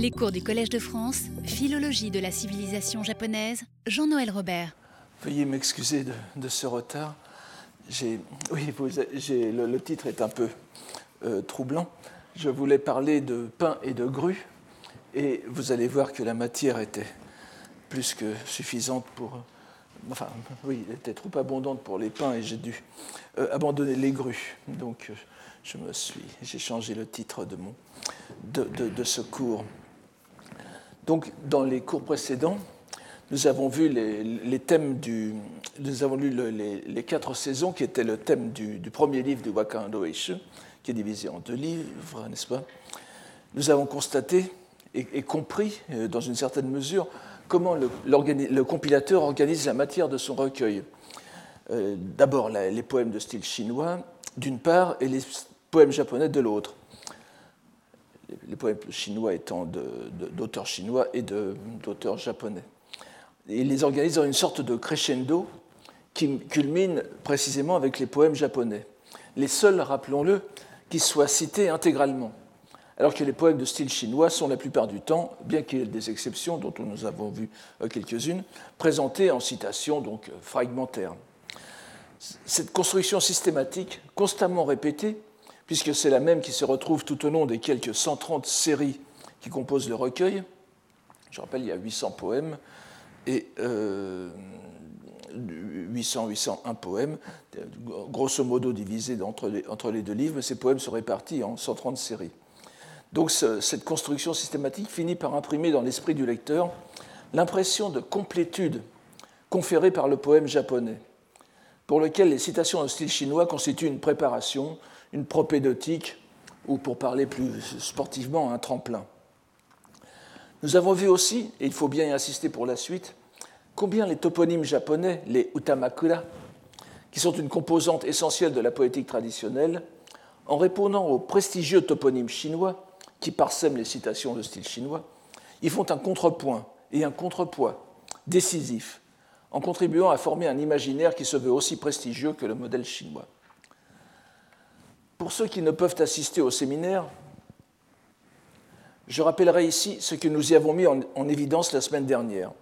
Les cours du Collège de France, Philologie de la civilisation japonaise, Jean-Noël Robert. Veuillez m'excuser de, ce retard. Oui, le, titre est un peu euh, troublant. Je voulais parler de pain et de grue, et vous allez voir que la matière était plus que suffisante pour. Enfin, oui, elle était trop abondante pour les pains et j'ai dû euh, abandonner les grues. Donc, euh, j'ai changé le titre de, mon, de, ce cours. Donc, dans les cours précédents, nous avons vu les, thèmes du, nous avons lu les, quatre saisons qui étaient le thème du, premier livre du Wakando Eishu, qui est divisé en deux livres, n'est-ce pas? Nous avons constaté et, compris, euh, dans une certaine mesure, comment le, le, compilateur organise la matière de son recueil. Euh, d'abord les poèmes de style chinois, d'une part, et les poèmes japonais de l'autre. Les poèmes chinois étant d'auteurs chinois et d'auteurs japonais. il les organise dans une sorte de crescendo qui culmine précisément avec les poèmes japonais. Les seuls, rappelons-le, qui soient cités intégralement. Alors que les poèmes de style chinois sont la plupart du temps, bien qu'il y ait des exceptions dont nous avons vu euh, quelques-unes, présentés en citation donc fragmentaire. Cette construction systématique, constamment répétée, puisque c'est la même qui se retrouve tout au long des quelques 130 séries qui composent le recueil. Je rappelle, il y a 800 poèmes et 800, 801 poèmes, grosso modo divisés entre les, entre les deux livres, mais ces poèmes sont répartis en 130 séries. Donc cette construction systématique finit par imprimer dans l'esprit du lecteur l'impression de complétude conférée par le poème japonais, pour lequel les citations en style chinois constituent une préparation une propédeutique, ou pour parler plus sportivement, un tremplin. Nous avons vu aussi, et il faut bien y insister pour la suite, combien les toponymes japonais, les utamakura, qui sont une composante essentielle de la poétique traditionnelle, en répondant aux prestigieux toponymes chinois qui parsèment les citations de style chinois, ils font un contrepoint et un contrepoids décisif en contribuant à former un imaginaire qui se veut aussi prestigieux que le modèle chinois. Pour ceux qui ne peuvent assister au séminaire, je rappellerai ici ce que nous y avons mis en, évidence la semaine dernière,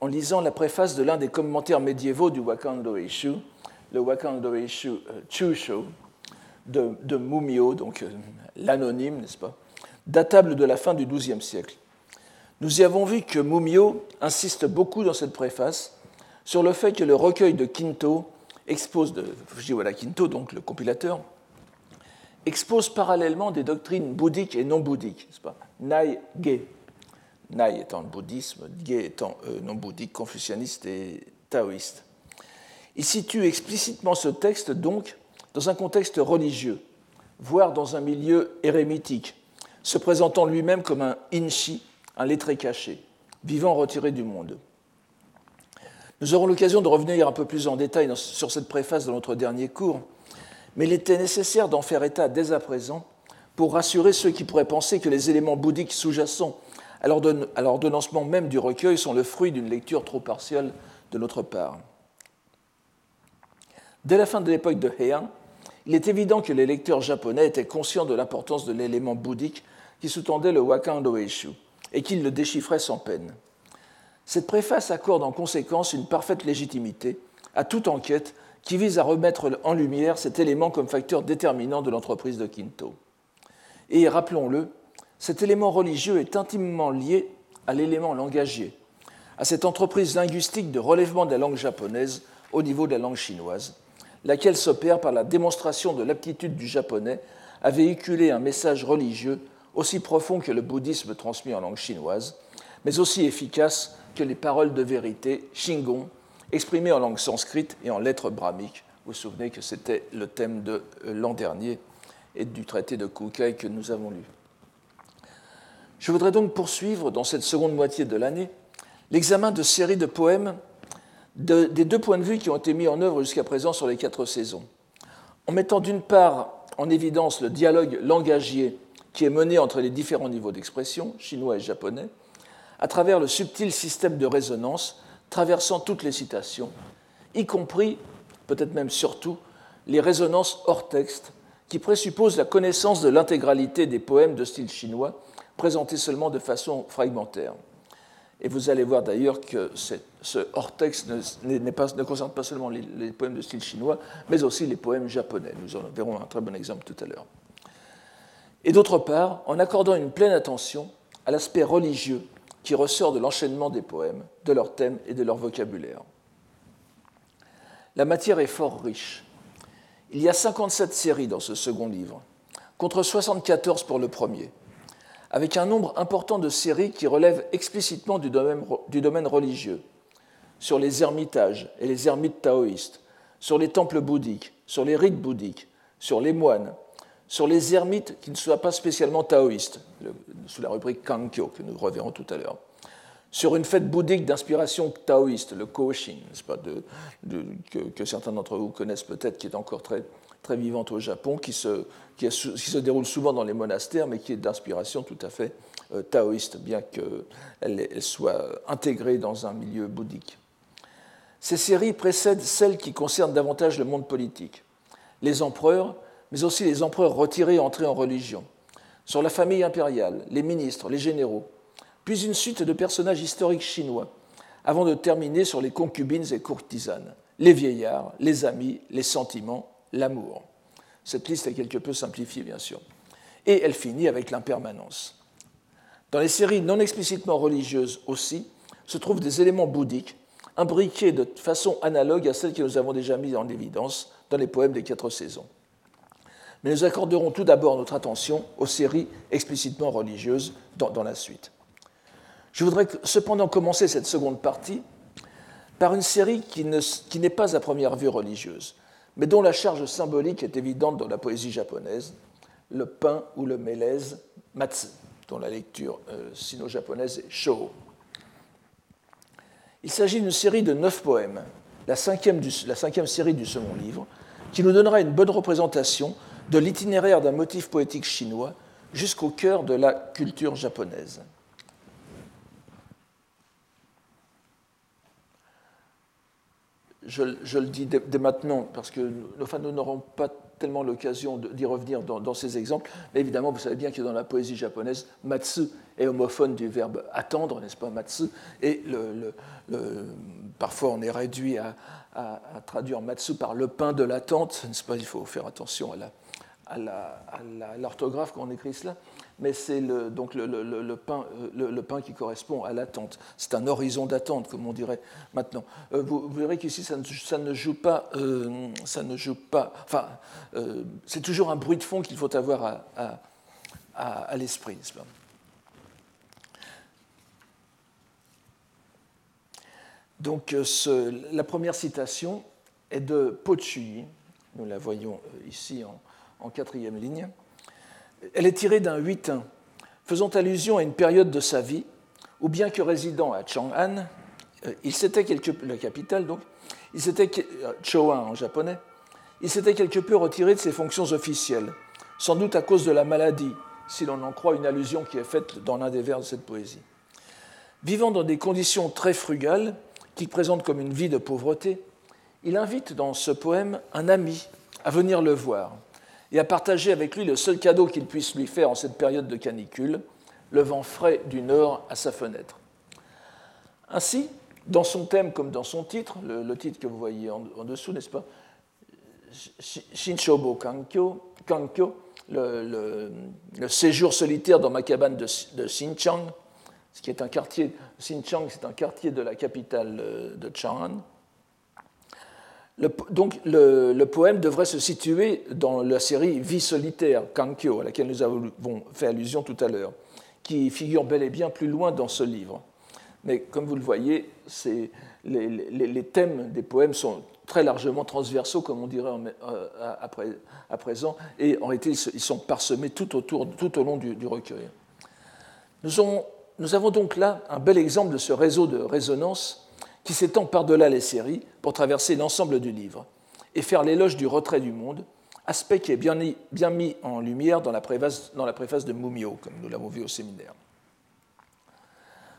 en lisant la préface de l'un des commentaires médiévaux du Wakando Eishu, le Wakando Eishu Chusho, de, de, Mumio, donc euh, l'anonyme, n'est-ce pas, datable de la fin du XIIe siècle. Nous y avons vu que Mumio insiste beaucoup dans cette préface sur le fait que le recueil de Kinto expose de Fujiwara Kinto, donc le compilateur, expose parallèlement des doctrines bouddhiques et non bouddhiques, n'est-ce pas Nai, Ge. Nai étant le bouddhisme, Ge étant euh, non bouddhique, confucianiste et taoïste. Il situe explicitement ce texte donc dans un contexte religieux, voire dans un milieu érémitique, se présentant lui-même comme un inshi, un lettré caché, vivant retiré du monde. Nous aurons l'occasion de revenir un peu plus en détail sur cette préface dans notre dernier cours, mais il était nécessaire d'en faire état dès à présent pour rassurer ceux qui pourraient penser que les éléments bouddhiques sous-jacents à l'ordonnancement même du recueil sont le fruit d'une lecture trop partielle de notre part. Dès la fin de l'époque de Heian, il est évident que les lecteurs japonais étaient conscients de l'importance de l'élément bouddhique qui sous-tendait le Wakando Eishu et qu'ils le déchiffraient sans peine. Cette préface accorde en conséquence une parfaite légitimité à toute enquête qui vise à remettre en lumière cet élément comme facteur déterminant de l'entreprise de Quinto. Et rappelons-le, cet élément religieux est intimement lié à l'élément langagier, à cette entreprise linguistique de relèvement de la langue japonaise au niveau de la langue chinoise, laquelle s'opère par la démonstration de l'aptitude du japonais à véhiculer un message religieux aussi profond que le bouddhisme transmis en langue chinoise, mais aussi efficace que les paroles de vérité, shingon, exprimé en langue sanscrite et en lettres brahmiques. Vous vous souvenez que c'était le thème de euh, l'an dernier et du traité de Kukai que nous avons lu. Je voudrais donc poursuivre dans cette seconde moitié de l'année l'examen de séries de poèmes des deux points de vue qui ont été mis en œuvre jusqu'à présent sur les quatre saisons, en mettant d'une part en évidence le dialogue langagier qui est mené entre les différents niveaux d'expression, chinois et japonais, à travers le subtil système de résonance traversant toutes les citations, y compris, peut-être même surtout, les résonances hors texte, qui présupposent la connaissance de l'intégralité des poèmes de style chinois présentés seulement de façon fragmentaire. Et vous allez voir d'ailleurs que ce hors-texte ne, ne, concerne pas seulement les, les, poèmes de style chinois, mais aussi les poèmes japonais. Nous en verrons un très bon exemple tout à l'heure. Et d'autre part, en accordant une pleine attention à l'aspect religieux qui ressort de l'enchaînement des poèmes, de leurs thèmes et de leur vocabulaire. La matière est fort riche. Il y a 57 séries dans ce second livre, contre 74 pour le premier, avec un nombre important de séries qui relèvent explicitement du domaine, du domaine religieux, sur les ermitages et les ermites taoïstes, sur les temples bouddhiques, sur les rites bouddhiques, sur les moines, sur les ermites qui ne soient pas spécialement taoïstes, sous la rubrique Kankyo, que nous reverrons tout à l'heure, sur une fête bouddhique d'inspiration taoïste, le Koshin, que, certains d'entre vous connaissent peut-être, qui est encore très, très vivante au Japon, qui se, qui, se, déroule souvent dans les monastères, mais qui est d'inspiration tout à fait euh, taoïste, bien qu'elle elle soit intégrée dans un milieu bouddhique. Ces séries précèdent celles qui concernent davantage le monde politique. Les empereurs, mais aussi les empereurs retirés et entrés en religion, sur la famille impériale, les ministres, les généraux, puis une suite de personnages historiques chinois, avant de terminer sur les concubines et courtisanes, les vieillards, les amis, les sentiments, l'amour. Cette liste est quelque peu simplifiée, bien sûr. Et elle finit avec l'impermanence. Dans les séries non explicitement religieuses aussi, se trouvent des éléments bouddhiques, imbriqués de façon analogue à celles que nous avons déjà mises en évidence dans les poèmes des quatre saisons mais nous accorderons tout d'abord notre attention aux séries explicitement religieuses dans, la suite. Je voudrais cependant commencer cette seconde partie par une série qui, n'est pas à première vue religieuse, mais dont la charge symbolique est évidente dans la poésie japonaise, le pain ou le mélèze matsu, dont la lecture euh, sino-japonaise est sho. Il s'agit d'une série de neuf poèmes, la cinquième série du second livre, qui nous donnera une bonne représentation de l'itinéraire d'un motif poétique chinois jusqu'au cœur de la culture japonaise. Je, le dis dès, maintenant parce que enfin, nous n'aurons pas tellement l'occasion d'y revenir dans, ces exemples, mais évidemment, vous savez bien que dans la poésie japonaise, matsu est homophone du verbe attendre, n'est-ce pas, matsu, et parfois on est réduit à, à, traduire matsu par le pain de l'attente, n'est-ce pas, il faut faire attention à la, à l'orthographe quand on écrit cela, mais c'est le, donc euh, le, pain qui correspond à l'attente. C'est un horizon d'attente, comme on dirait maintenant. Euh, vous, verrez qu'ici, ça, ne joue pas. Euh, pas enfin, c'est toujours un bruit de fond qu'il faut avoir à, l'esprit. Donc, ce, la première citation est de Po Nous la voyons ici en, en quatrième ligne. Elle est tirée d'un 8-1, faisant allusion à une période de sa vie où, bien que résidant à Chang'an, euh, il s'était quelque la capitale donc, euh, Choan en japonais, il s'était quelque peu retiré de ses fonctions officielles, sans doute à cause de la maladie, si l'on en croit une allusion qui est faite dans l'un des vers de cette poésie. Vivant dans des conditions très frugales, qui présentent comme une vie de pauvreté, il invite dans ce poème un ami à venir le voir, et à partager avec lui le seul cadeau qu'il puisse lui faire en cette période de canicule, le vent frais du nord à sa fenêtre. Ainsi, dans son thème comme dans son titre, le, titre que vous voyez en, dessous, n'est-ce pas Shinshobo Kankyo, Kankyo le, séjour solitaire dans ma cabane de, de Xinjiang, ce qui est un quartier, Xinjiang, c'est un quartier de la capitale euh, de Donc le, poème devrait se situer dans la série Vie solitaire, Kankyo, à laquelle nous avons fait allusion tout à l'heure, qui figure bel et bien plus loin dans ce livre. Mais comme vous le voyez, les, thèmes des poèmes sont très largement transversaux, comme on dirait euh, à, présent, et en réalité, ils sont parsemés tout, autour, tout au long du, recueil. nous avons donc là un bel exemple de ce réseau de résonance qui s'étend par-delà les séries pour traverser l'ensemble du livre et faire l'éloge du retrait du monde, aspect qui est bien, mis en lumière dans la, préface, de Mumio, comme nous l'avons vu au séminaire.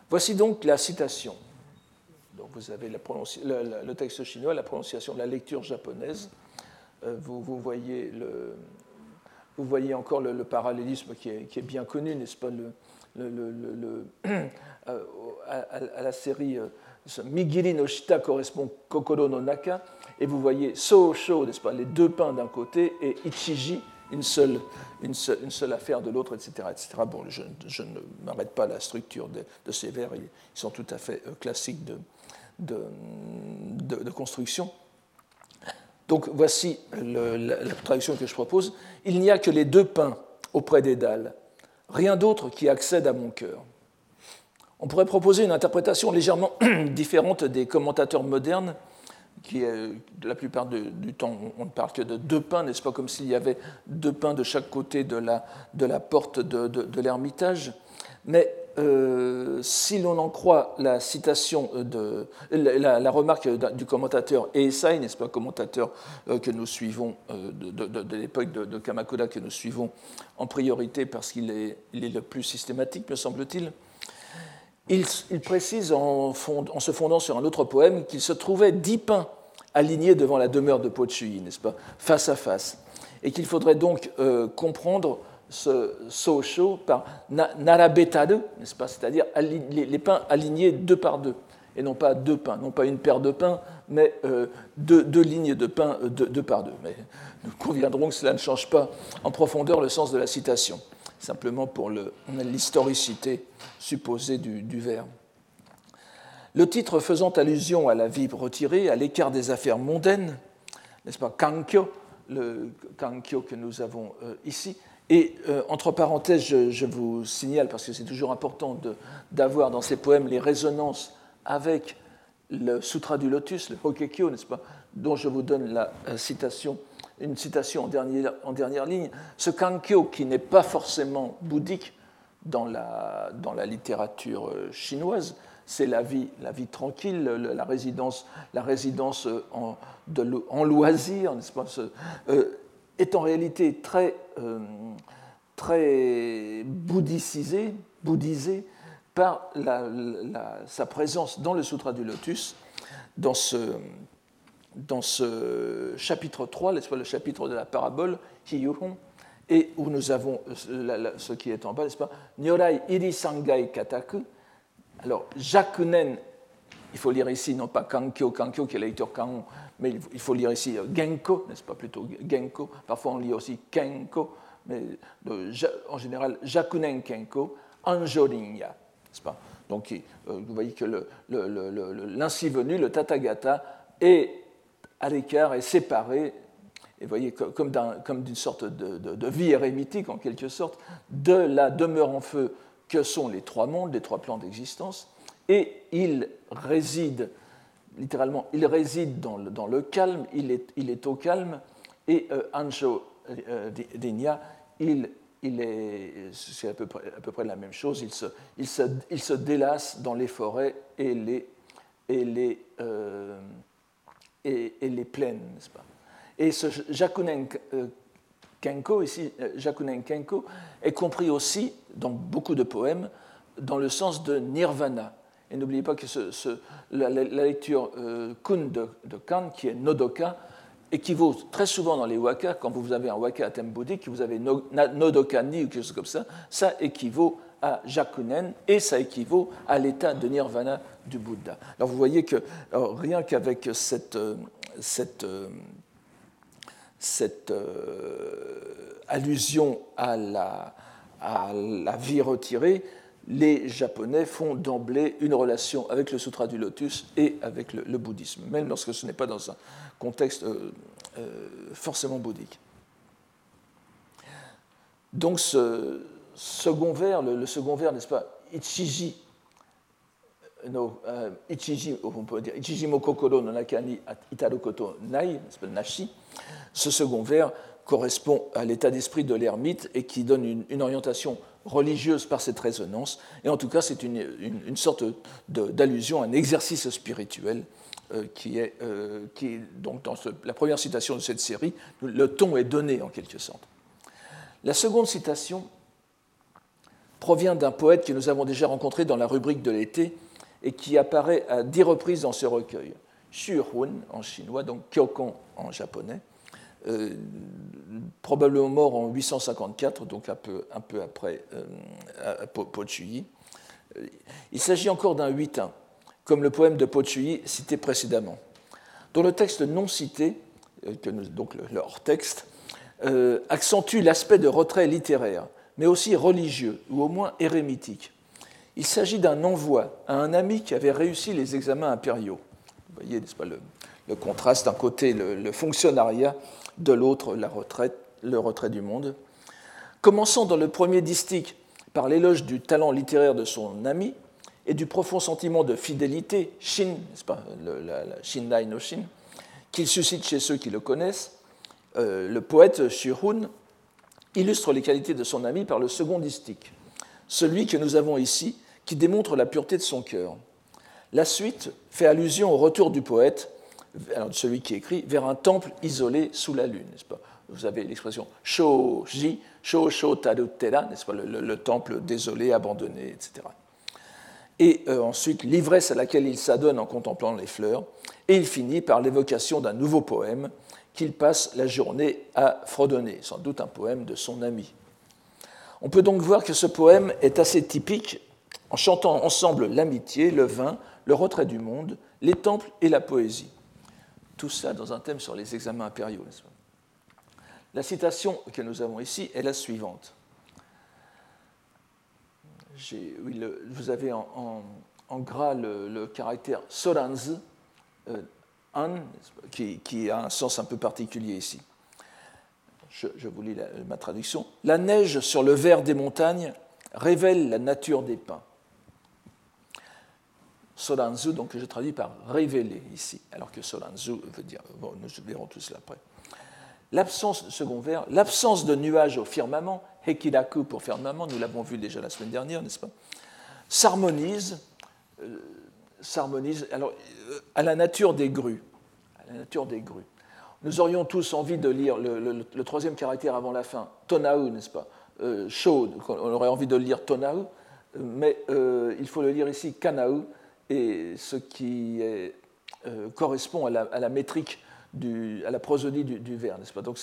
Voici donc la citation. Donc vous avez le, texte chinois, la prononciation de la lecture japonaise. Euh, vous, voyez encore le, parallélisme qui est, qui est, bien connu, n'est-ce pas à, la série Migiri no Shita correspond Kokoro no Naka, et vous voyez So Sho, n'est-ce pas, les deux pains d'un côté, et Ichiji, une seule, une seule, affaire de l'autre, etc., etc. Bon, je, ne m'arrête pas à la structure de, ces vers, ils sont tout à fait classiques de, de, construction. Donc voici la, traduction que je propose. Il n'y a que les deux pains auprès des dalles, rien d'autre qui accède à mon cœur. On pourrait proposer une interprétation légèrement différente des commentateurs modernes, qui est, la plupart du temps, on ne parle que de deux pains, n'est-ce pas, comme s'il y avait deux pains de chaque côté de la, de porte de, de l'ermitage. Mais euh, si l'on en croit la citation de la, remarque du commentateur Eisai, n'est-ce pas, commentateur euh, que nous suivons euh, de, l'époque de, Kamakura, que nous suivons en priorité parce qu'il est, le plus systématique, me semble-t-il, il, précise en, se fondant sur un autre poème qu'il se trouvait dix pains alignés devant la demeure de Pochui, n'est-ce pas, face à face, et qu'il faudrait donc comprendre ce Sosho par narabetaru, n'est-ce pas C'est-à-dire les, pains alignés deux par deux, et non pas deux pains, non pas une paire de pains, mais euh, deux, lignes de pains euh, deux, par deux. Mais nous conviendrons que cela ne change pas en profondeur le sens de la citation, simplement pour l'historicité supposée du, vers. Le titre faisant allusion à la vie retirée, à l'écart des affaires mondaines, n'est-ce pas, Kankyo, le Kankyo que nous avons euh, ici, et euh, entre parenthèses, je, vous signale, parce que c'est toujours important d'avoir dans ces poèmes les résonances avec le Sutra du Lotus, le Hokekyo, n'est-ce pas, dont je vous donne la euh, citation, une citation en dernière, ligne. Ce Kankyo, qui n'est pas forcément bouddhique dans la, dans la littérature euh, chinoise, c'est la vie, la vie tranquille, la résidence, la résidence en, de, loisir, pas, est en réalité très, euh, très bouddhicisé, bouddhisé par sa présence dans le Sutra du Lotus, dans ce, dans ce chapitre 3, le chapitre de la parabole, et où nous avons euh, ce qui est en bas, n'est-ce pas Nyorai iri sangai kataku. Alors, Jakunen, il faut lire ici non pas Kankyo, Kankyo qui est la lecture mais il faut lire ici euh, Genko, n'est-ce pas plutôt Genko. Parfois on lit aussi Kenko, mais en général Jakunen Kenko, Anjorinya, n'est-ce pas Donc euh, vous voyez que l'ainsi venu, le Tathagata, est à l'écart, est séparé, et voyez comme d'une sorte de, vie érémitique en quelque sorte, de la demeure en feu que sont les trois mondes, les trois plans d'existence, et il réside littéralement, il réside dans le, calme, il est, au calme, et euh, Anjo euh, Digna, il, est, c'est à peu, près, la même chose, il se, il se, il se délasse dans les forêts et les, et les, euh, et, les plaines, n'est-ce pas? Et ce Jakunen Kenko, ici, Jakunen Kenko, est compris aussi dans beaucoup de poèmes dans le sens de nirvana. Et n'oubliez pas que la, lecture euh, kun de, de, Kan, qui est Nodoka, équivaut très souvent dans les waka, quand vous avez un waka à thème bouddhique, vous avez Nodoka Ni ou quelque chose comme ça, ça équivaut à Jakunen et ça équivaut à l'état de nirvana du Bouddha. Alors vous voyez que rien qu'avec cette, euh, cette, euh, cette allusion à la, à la vie retirée, les Japonais font d'emblée une relation avec le Sutra du Lotus et avec le, bouddhisme, même lorsque ce n'est pas dans un contexte euh, euh, forcément bouddhique. Donc ce second vers, le, second vers, n'est-ce pas, Ichiji, no, euh, Ichiji, on peut dire, Ichiji mo kokoro no nakani itarukoto nai, nashi, ce second vers correspond à l'état d'esprit de l'ermite et qui donne une orientation religieuse par cette résonance, et en tout cas c'est une, une, sorte d'allusion un exercice spirituel euh, qui, est, euh, qui donc dans la première citation de cette série, le ton est donné en quelque sorte. La seconde citation provient d'un poète que nous avons déjà rencontré dans la rubrique de l'été et qui apparaît à dix reprises dans ce recueil. Xu Hun en chinois, donc Kyokon en japonais, probablement mort en 854, donc un peu, après euh, Pochuyi. Il s'agit encore d'un 8-1, comme le poème de Pochuyi cité précédemment. Dans le texte non cité, donc le, hors-texte, accentue l'aspect de retrait littéraire, mais aussi religieux, ou au moins érémitique. Il s'agit d'un envoi à un ami qui avait réussi les examens impériaux. Vous voyez, n'est-ce pas, le, contraste d'un côté, le, fonctionnariat, de l'autre, la retraite, le retrait du monde. Commençant dans le premier distique par l'éloge du talent littéraire de son ami et du profond sentiment de fidélité, Shin, pas, la, Shindai no Shin, qu'il suscite chez ceux qui le connaissent, euh, le poète Shihun illustre les qualités de son ami par le second distique, celui que nous avons ici, qui démontre la pureté de son cœur. La suite fait allusion au retour du poète, celui qui écrit, vers un temple isolé sous la lune, pas? Vous avez l'expression shoji, sho sho n'est-ce pas? Le, temple désolé, abandonné, etc. Et euh, ensuite, l'ivresse à laquelle il s'adonne en contemplant les fleurs, et il finit par l'évocation d'un nouveau poème qu'il passe la journée à fredonner, sans doute un poème de son ami. On peut donc voir que ce poème est assez typique en chantant ensemble l'amitié, le vin, le retrait du monde, les temples et la poésie. Tout ça dans un thème sur les examens impériaux. La citation que nous avons ici est la suivante. vous avez en, gras le, caractère soranz, euh, qui, a un sens un peu particulier ici. Je, vous lis ma traduction. La neige sur le verre des montagnes révèle la nature des pins. Solanzu, donc je traduis par révéler ici, alors que Solanzu veut dire, bon, nous verrons tout cela après. L'absence, second vers, l'absence de nuages au firmament, Hekidaku pour firmament, nous l'avons vu déjà la semaine dernière, n'est-ce pas, s'harmonise, euh, s'harmonise alors, euh, à la nature des grues. À la nature des. Nous aurions tous envie de lire le, troisième caractère avant la fin, Tonau, n'est-ce pas? Euh, Chaud, on aurait envie de le lire Tonau, mais il faut le lire ici Kanau, et ce qui euh, correspond à la, métrique, à la prosodie du, vers, n'est-ce pas? Donc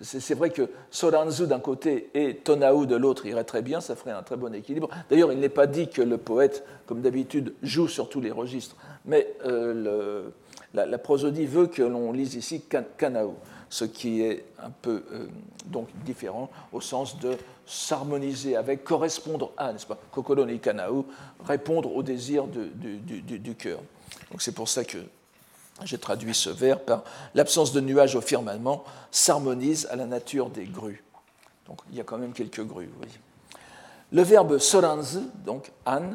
c'est vrai que Soranzu d'un côté et Tonau de l'autre irait très bien, ça ferait un très bon équilibre. D'ailleurs, il n'est pas dit que le poète, comme d'habitude, joue sur tous les registres, mais euh, la, prosodie veut que l'on lise ici Kanao ce qui est un peu euh, donc différent au sens de s'harmoniser avec, correspondre à, n'est-ce pas, Kokoro ni répondre au désir du, cœur. Donc c'est pour ça que j'ai traduit ce vers par l'absence de nuages au firmament s'harmonise à la nature des grues. Donc il y a quand même quelques grues, voyez. Le verbe soranzu, donc an,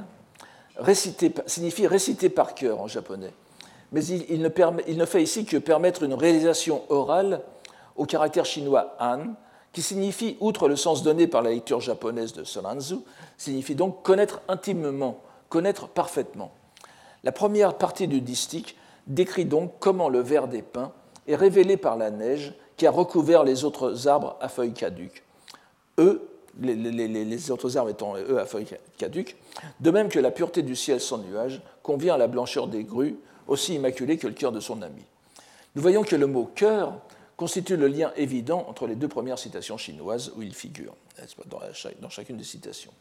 signifie réciter par cœur en japonais mais il, ne fait ici que permettre une réalisation orale au caractère chinois an, qui signifie, outre le sens donné par la lecture japonaise de Solanzu, signifie donc connaître intimement, connaître parfaitement. La première partie du distique décrit donc comment le ver des pins est révélé par la neige qui a recouvert les autres arbres à feuilles caduques. Eux, les, autres arbres étant eux à feuilles caduques, de même que la pureté du ciel sans nuages convient à la blancheur des grues, aussi immaculé que le cœur de son ami. Nous voyons que le mot cœur constitue le lien évident entre les deux premières citations chinoises où il figure, dans chacune des citations.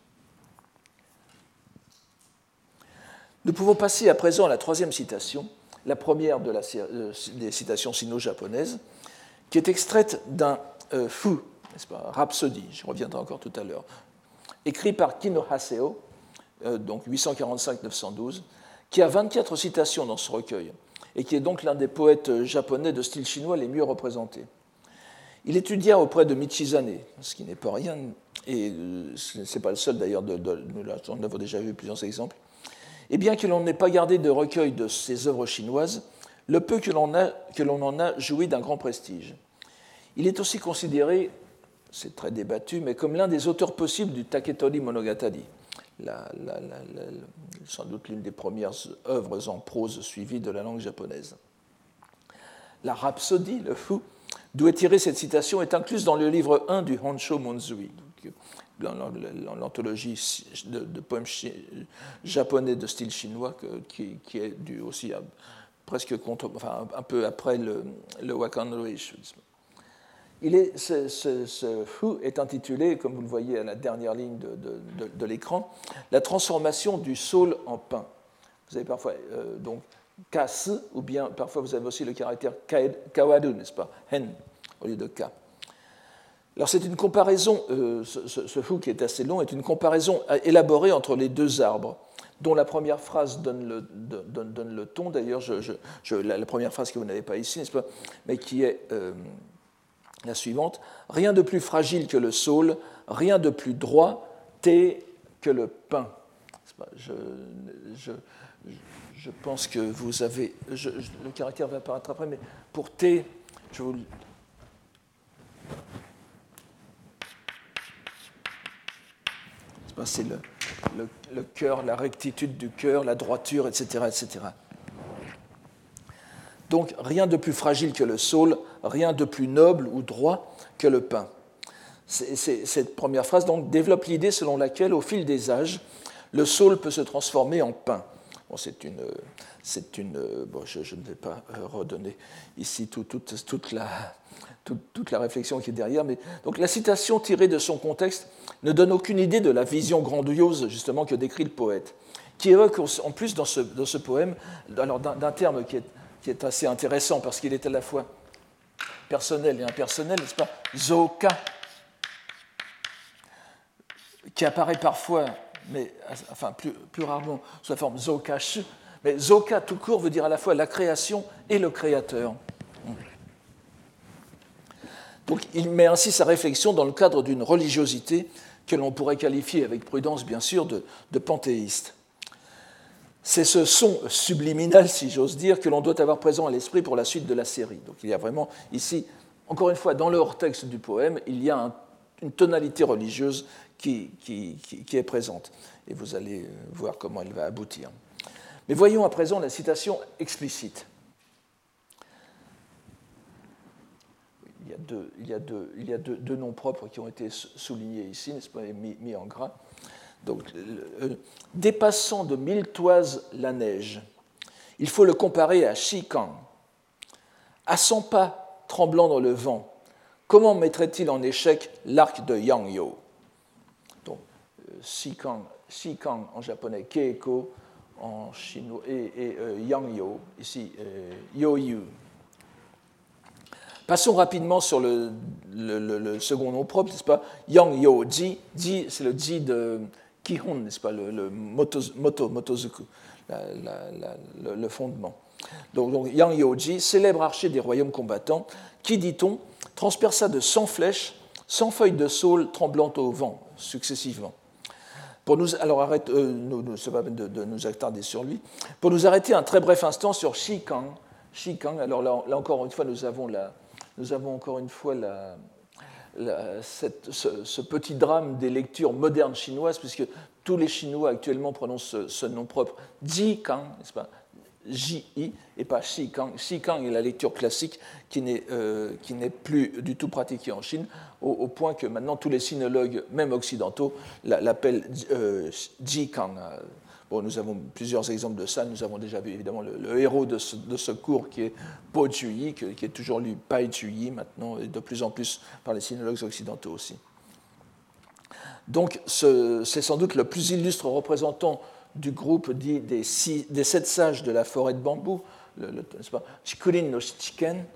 Nous pouvons passer à présent à la troisième citation, la première de la, euh, des citations sino-japonaises, qui est extraite d'un euh, fu, n'est-ce pas, Rhapsody, je reviendrai encore tout à l'heure, écrit par Kino Haseo, euh, donc 845-912, qui a 24 citations dans ce recueil et qui est donc l'un des poètes japonais de style chinois les mieux représentés. Il étudia auprès de Michizane, ce qui n'est pas rien, et euh, ce n'est pas le seul d'ailleurs, nous en avons déjà vu plusieurs exemples. Et bien que l'on n'ait pas gardé de recueil de ses œuvres chinoises, le peu que l'on en a joui d'un grand prestige. Il est aussi considéré, c'est très débattu, mais comme l'un des auteurs possibles du Taketori Monogatari, sans doute l'une des premières œuvres en prose suivies de la langue japonaise. La rhapsodie, le fou, d'où est tirée cette citation, est incluse dans le livre 1 du Honsho Monzui, l'anthologie de, poèmes japonais de style chinois, qui, est dû aussi presque contre, enfin, un peu après le, le Il est, ce, ce, est intitulé, comme vous le voyez à la dernière ligne de, l'écran, La transformation du saule en pain. Vous avez parfois euh, donc kas, ou bien parfois vous avez aussi le caractère kawadu, n'est-ce pas? Hen au lieu de ka. Alors c'est une comparaison, euh, ce, Fu qui est assez long, est une comparaison élaborée entre les deux arbres dont la première phrase donne le, ton, d'ailleurs, la, première phrase que vous n'avez pas ici, n'est-ce pas, mais qui est euh, la suivante. Rien de plus fragile que le saule, rien de plus droit, thé que le pain. Je, pense que vous avez. le caractère va apparaître après, mais pour thé, je vous. C'est le, cœur, la rectitude du cœur, la droiture, etc., etc. Donc rien de plus fragile que le saule, rien de plus noble ou droit que le pain. cette première phrase donc, développe l'idée selon laquelle, au fil des âges, le saule peut se transformer en pain. Bon, c'est une, c'est une bon, je, ne vais pas euh, redonner ici toute, la, toute, la réflexion qui est derrière, mais donc la citation tirée de son contexte ne donne aucune idée de la vision grandiose justement que décrit le poète, qui évoque en plus dans ce, dans ce poème alors d'un terme qui est qui est assez intéressant parce qu'il est à la fois personnel et impersonnel, n'est-ce pas? Zoka, qui apparaît parfois, mais enfin plus, plus rarement sous la forme Zokash, mais Zoka tout court veut dire à la fois la création et le créateur. Donc il met ainsi sa réflexion dans le cadre d'une religiosité que l'on pourrait qualifier avec prudence, bien sûr, de, de panthéiste. C'est ce son subliminal, si j'ose dire, que l'on doit avoir présent à l'esprit pour la suite de la série. Donc il y a vraiment ici, encore une fois, dans le hors-texte du poème, il y a une tonalité religieuse qui, est présente. Et vous allez voir comment elle va aboutir. Mais voyons à présent la citation explicite. Il y a deux, il y a deux, il y a deux, noms propres qui ont été soulignés ici, n'est-ce pas, mis en gras. Donc, dépassant de mille toises la neige, il faut le comparer à Shikang. À cent pas, tremblant dans le vent, comment mettrait-il en échec l'arc de Yangyo? Donc, euh, Shikang, en japonais, Keiko en chinois, et, et euh, Yangyo, ici, euh, Yoyu. Passons rapidement sur le, second nom propre, n'est-ce pas? Yang Ji. Ji, c'est le Ji de Kihon, n'est-ce pas, le, moto, motozuku, le fondement. Donc, Yang Yoji, célèbre archer des royaumes combattants, qui, dit-on, transperça de 100 flèches, 100 feuilles de saule tremblantes au vent, successivement. Pour nous, alors arrête, euh, pas de, nous attarder sur lui. Pour nous arrêter un très bref instant sur Shikang. Shikang, alors là, là encore une fois, nous avons, la, nous avons encore une fois ce, petit drame des lectures modernes chinoises, puisque tous les Chinois actuellement prononcent ce, nom propre, Ji Kang, n'est-ce pas? J-I et pas Xi Kang. Xi Kang est la lecture classique qui n'est euh, plus du tout pratiquée en Chine, au, point que maintenant tous les sinologues, même occidentaux, l'appellent euh, Ji Kang nous avons plusieurs exemples de ça. Nous avons déjà vu évidemment le, héros de ce, cours qui est Po Chuyi, qui, est toujours lu Pai Chuyi maintenant, et de plus en plus par les sinologues occidentaux aussi. Donc c'est sans doute le plus illustre représentant du groupe dit des, sept sages de la forêt de bambou, le, le Chikurin no Shichiken,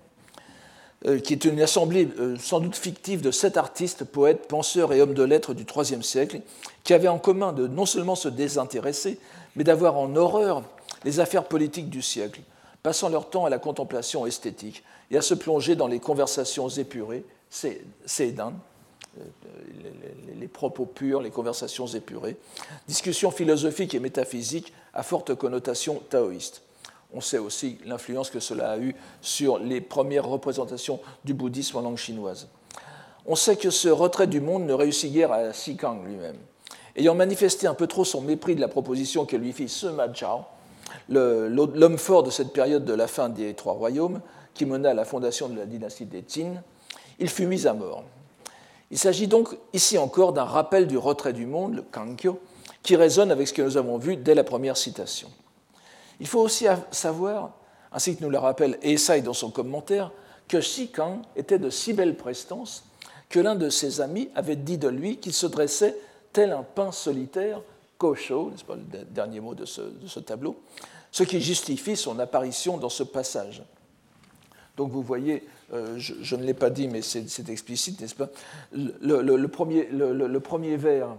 qui est une assemblée euh, sans doute fictive de sept artistes, poètes, penseurs et hommes de lettres du IIIe siècle, qui avaient en commun de non seulement se désintéresser, mais d'avoir en horreur les affaires politiques du siècle, passant leur temps à la contemplation esthétique et à se plonger dans les conversations épurées, c'est euh, les propos purs, les conversations épurées, discussions philosophiques et métaphysiques à forte connotation taoïste. On sait aussi l'influence que cela a eu sur les premières représentations du bouddhisme en langue chinoise. On sait que ce retrait du monde ne réussit guère à Kang lui-même. Ayant manifesté un peu trop son mépris de la proposition que lui fit Sima Zhao, l'homme fort de cette période de la fin des Trois Royaumes, qui mena à la fondation de la dynastie des Qin, il fut mis à mort. Il s'agit donc ici encore d'un rappel du retrait du monde, le Kankyo, qui résonne avec ce que nous avons vu dès la première citation. Il faut aussi savoir, ainsi que nous le rappelle Esai dans son commentaire, que Kang était de si belle prestance que l'un de ses amis avait dit de lui qu'il se dressait tel un pain solitaire, Kosho, n'est-ce pas le dernier mot de ce, tableau, ce qui justifie son apparition dans ce passage. Donc vous voyez, euh, je, ne l'ai pas dit, mais c'est explicite, n'est-ce pas? Le, premier, le, premier vers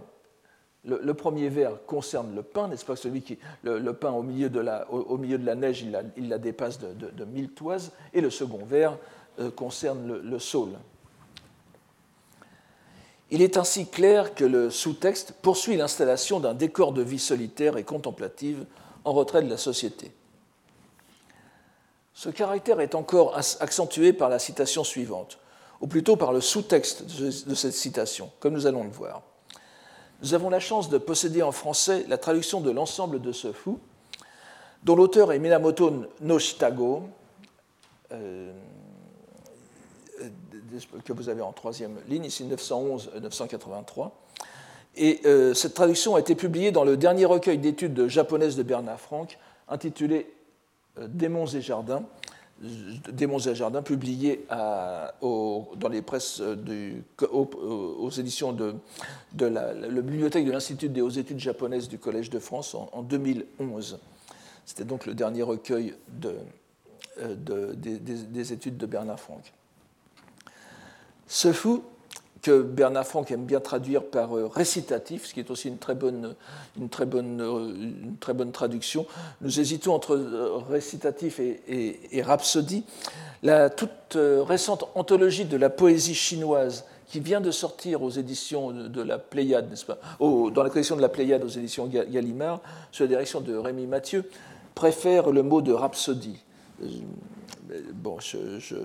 le, premier vers concerne le pain, n'est-ce pas? Celui qui, le, pain au milieu de la, neige, il la, dépasse de, mille toises, et le second vers euh, concerne le, saule. Il est ainsi clair que le sous-texte poursuit l'installation d'un décor de vie solitaire et contemplative en retrait de la société. Ce caractère est encore accentué par la citation suivante, ou plutôt par le sous-texte de cette citation, comme nous allons le voir. Nous avons la chance de posséder en français la traduction de l'ensemble de ce fou, dont l'auteur est Minamoto Noshitago, euh, que vous avez en troisième ligne, ici 911-983. Et euh, cette traduction a été publiée dans le dernier recueil d'études japonaises de Bernard Franck, intitulé euh, Démons et jardins, Démons et jardins, publié dans les presses du, aux, éditions de, la, bibliothèque de l'Institut des hautes études japonaises du Collège de France en, 2011. C'était donc le dernier recueil euh, des, études de Bernard Franck. Ce fou, que Bernard Franck aime bien traduire par euh, récitatif, ce qui est aussi une très bonne, euh, traduction. Nous hésitons entre euh, récitatif et, rhapsodie. La toute récente anthologie de la poésie chinoise qui vient de sortir aux éditions de la Pléiade, n'est-ce pas? Dans la collection de la Pléiade aux éditions Gallimard, sous la direction de Rémi Mathieu, préfère le mot de rhapsodie. Bon, je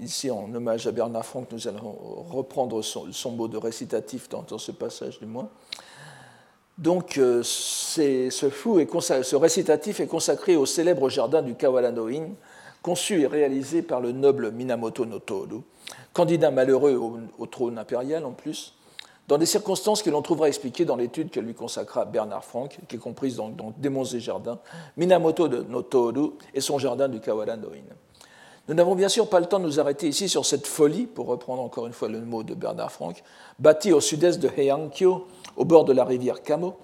ici, en hommage à Bernard Franck, nous allons reprendre son, mot de récitatif dans, ce passage du moins. Donc, euh, ce ce récitatif est consacré au célèbre jardin du Kawalanoin, conçu et réalisé par le noble Minamoto no Toru, candidat malheureux au, trône impérial en plus, dans des circonstances que l'on trouvera expliquées dans l'étude que lui consacra Bernard Franck, qui est comprise dans, dans et Jardins, Minamoto no Toru et son jardin du Kawalanoin. Nous n'avons bien sûr pas le temps de nous arrêter ici sur cette folie, pour reprendre encore une fois le mot de Bernard Franck, bâtie au sud-est de Heiankyo, au bord de la rivière Kamo,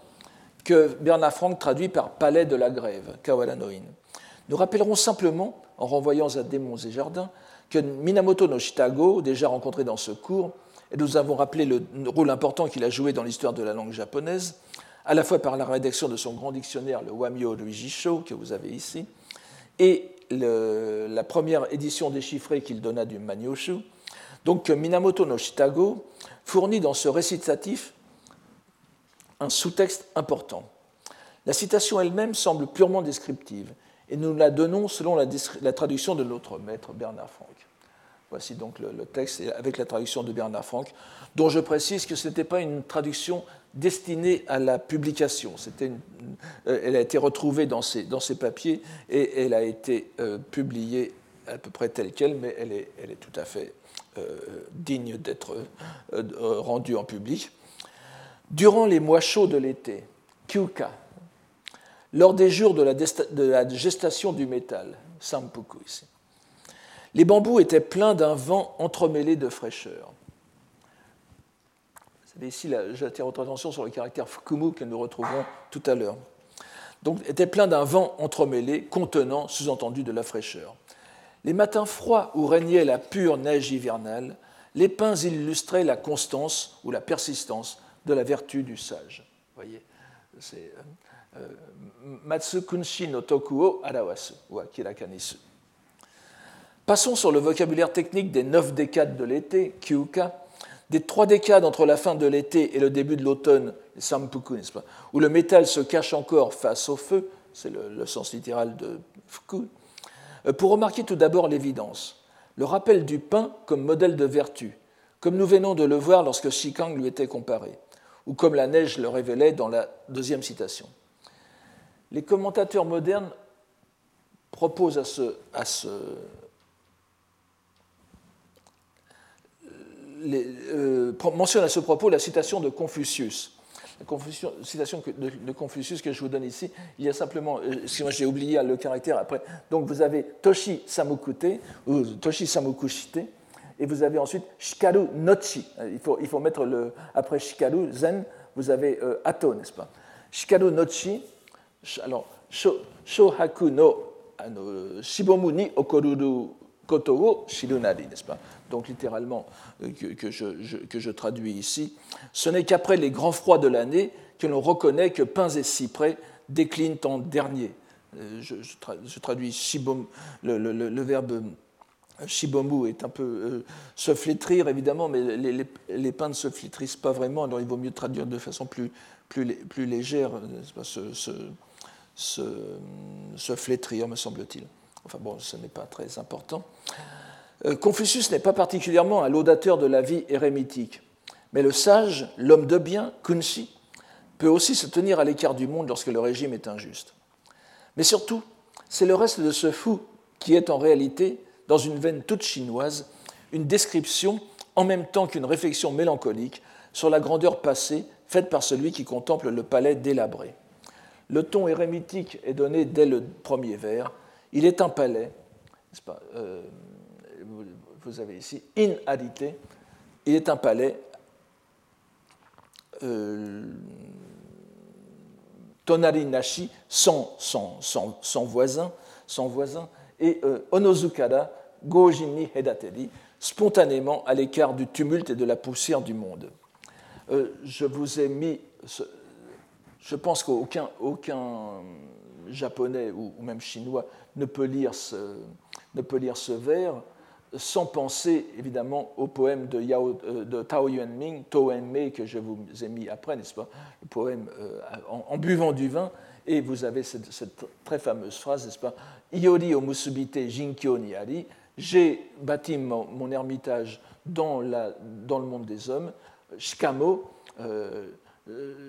que Bernard Franck traduit par palais de la grève, Kawalanoin. Nous rappellerons simplement, en renvoyant à Démons et Jardins, que Minamoto no Shitago, déjà rencontré dans ce cours, et nous avons rappelé le rôle important qu'il a joué dans l'histoire de la langue japonaise, à la fois par la rédaction de son grand dictionnaire, le Wamyo Luigi Sho, que vous avez ici, et la première édition déchiffrée qu'il donna du Manyoshu. Donc Minamoto no Shitago fournit dans ce récitatif un sous-texte important. La citation elle-même semble purement descriptive et nous la donnons selon la, traduction de notre maître Bernard Franck. Voici donc le, texte avec la traduction de Bernard Franck, dont je précise que ce n'était pas une traduction destinée à la publication. Euh, elle a été retrouvée dans ses, papiers et elle a été euh, publiée à peu près telle qu'elle, mais elle est, tout à fait euh, digne d'être rendue en public. Durant les mois chauds de l'été, Kyuka, lors des jours de la, de la gestation du métal, Sampuku ici, les bambous étaient pleins d'un vent entremêlé de fraîcheur ici, j'attire votre attention sur le caractère fukumu que nous retrouverons tout à l'heure. Donc, était plein d'un vent entremêlé, contenant, sous-entendu, de la fraîcheur. Les matins froids où régnait la pure neige hivernale, les pins illustraient la constance ou la persistance de la vertu du sage. Vous voyez, c'est euh, euh, Matsukunshi no Tokuo Arawasu, ou Akira Kanisu. Passons sur le vocabulaire technique des neuf décades de l'été, Kyuka, des trois décades entre la fin de l'été et le début de l'automne, sampuku, où le métal se cache encore face au feu, c'est le, sens littéral de fuku, euh, pour remarquer tout d'abord l'évidence, le rappel du pain comme modèle de vertu, comme nous venons de le voir lorsque Shikang lui était comparé, ou comme la neige le révélait dans la deuxième citation. Les commentateurs modernes proposent à ce, euh, mentionne à ce propos la citation de Confucius. la citation de, Confucius que je vous donne ici, il y a simplement, excusez-moi, j'ai oublié le caractère après. Donc vous avez Toshi Samukute, ou Toshi Samukushite, et vous avez ensuite Shikaru Nochi. Il faut, il faut mettre le, après Shikaru, Zen, vous avez Ato, n'est-ce pas? Shikaru Nochi, alors, Shohaku no Shibomu ni okoruru koto wo shirunari, n'est-ce pas? Donc, littéralement, euh, que, je, que, je, traduis ici, ce n'est qu'après les grands froids de l'année que l'on reconnaît que pins et cyprès déclinent en dernier. Euh, je, traduis shibom, le, le, verbe shibomu est un peu se flétrir, évidemment, mais les, les, pins ne se flétrissent pas vraiment, alors il vaut mieux traduire de façon plus, plus, plus légère, pas, flétrir, me semble-t-il. Enfin bon, ce n'est pas très important. Euh, Confucius n'est pas particulièrement un laudateur de la vie érémitique, mais le sage, l'homme de bien, Kunshi, peut aussi se tenir à l'écart du monde lorsque le régime est injuste. Mais surtout, c'est le reste de ce fou qui est en réalité, dans une veine toute chinoise, une description en même temps qu'une réflexion mélancolique sur la grandeur passée faite par celui qui contemple le palais délabré. Le ton érémitique est donné dès le premier vers. Il est un palais, euh, Vous avez ici in adité. Il est un palais. Euh, tonari nashi, sans, voisin, voisin, et euh, onozukara gojin hedateri, spontanément à l'écart du tumulte et de la poussière du monde. Euh, je vous ai mis je pense qu'aucun aucun japonais ou, même chinois ne peut, lire ce, ne peut lire ce vers sans penser évidemment au poème de, Yao, euh, de Tao Yuanming, Mei, que je vous ai mis après, n'est-ce pas Le poème euh, en, buvant du vin, et vous avez cette, très fameuse phrase, n'est-ce pas Iori o musubite jinkyo ni j'ai bâti mon, ermitage dans, le monde des hommes, shikamo, euh,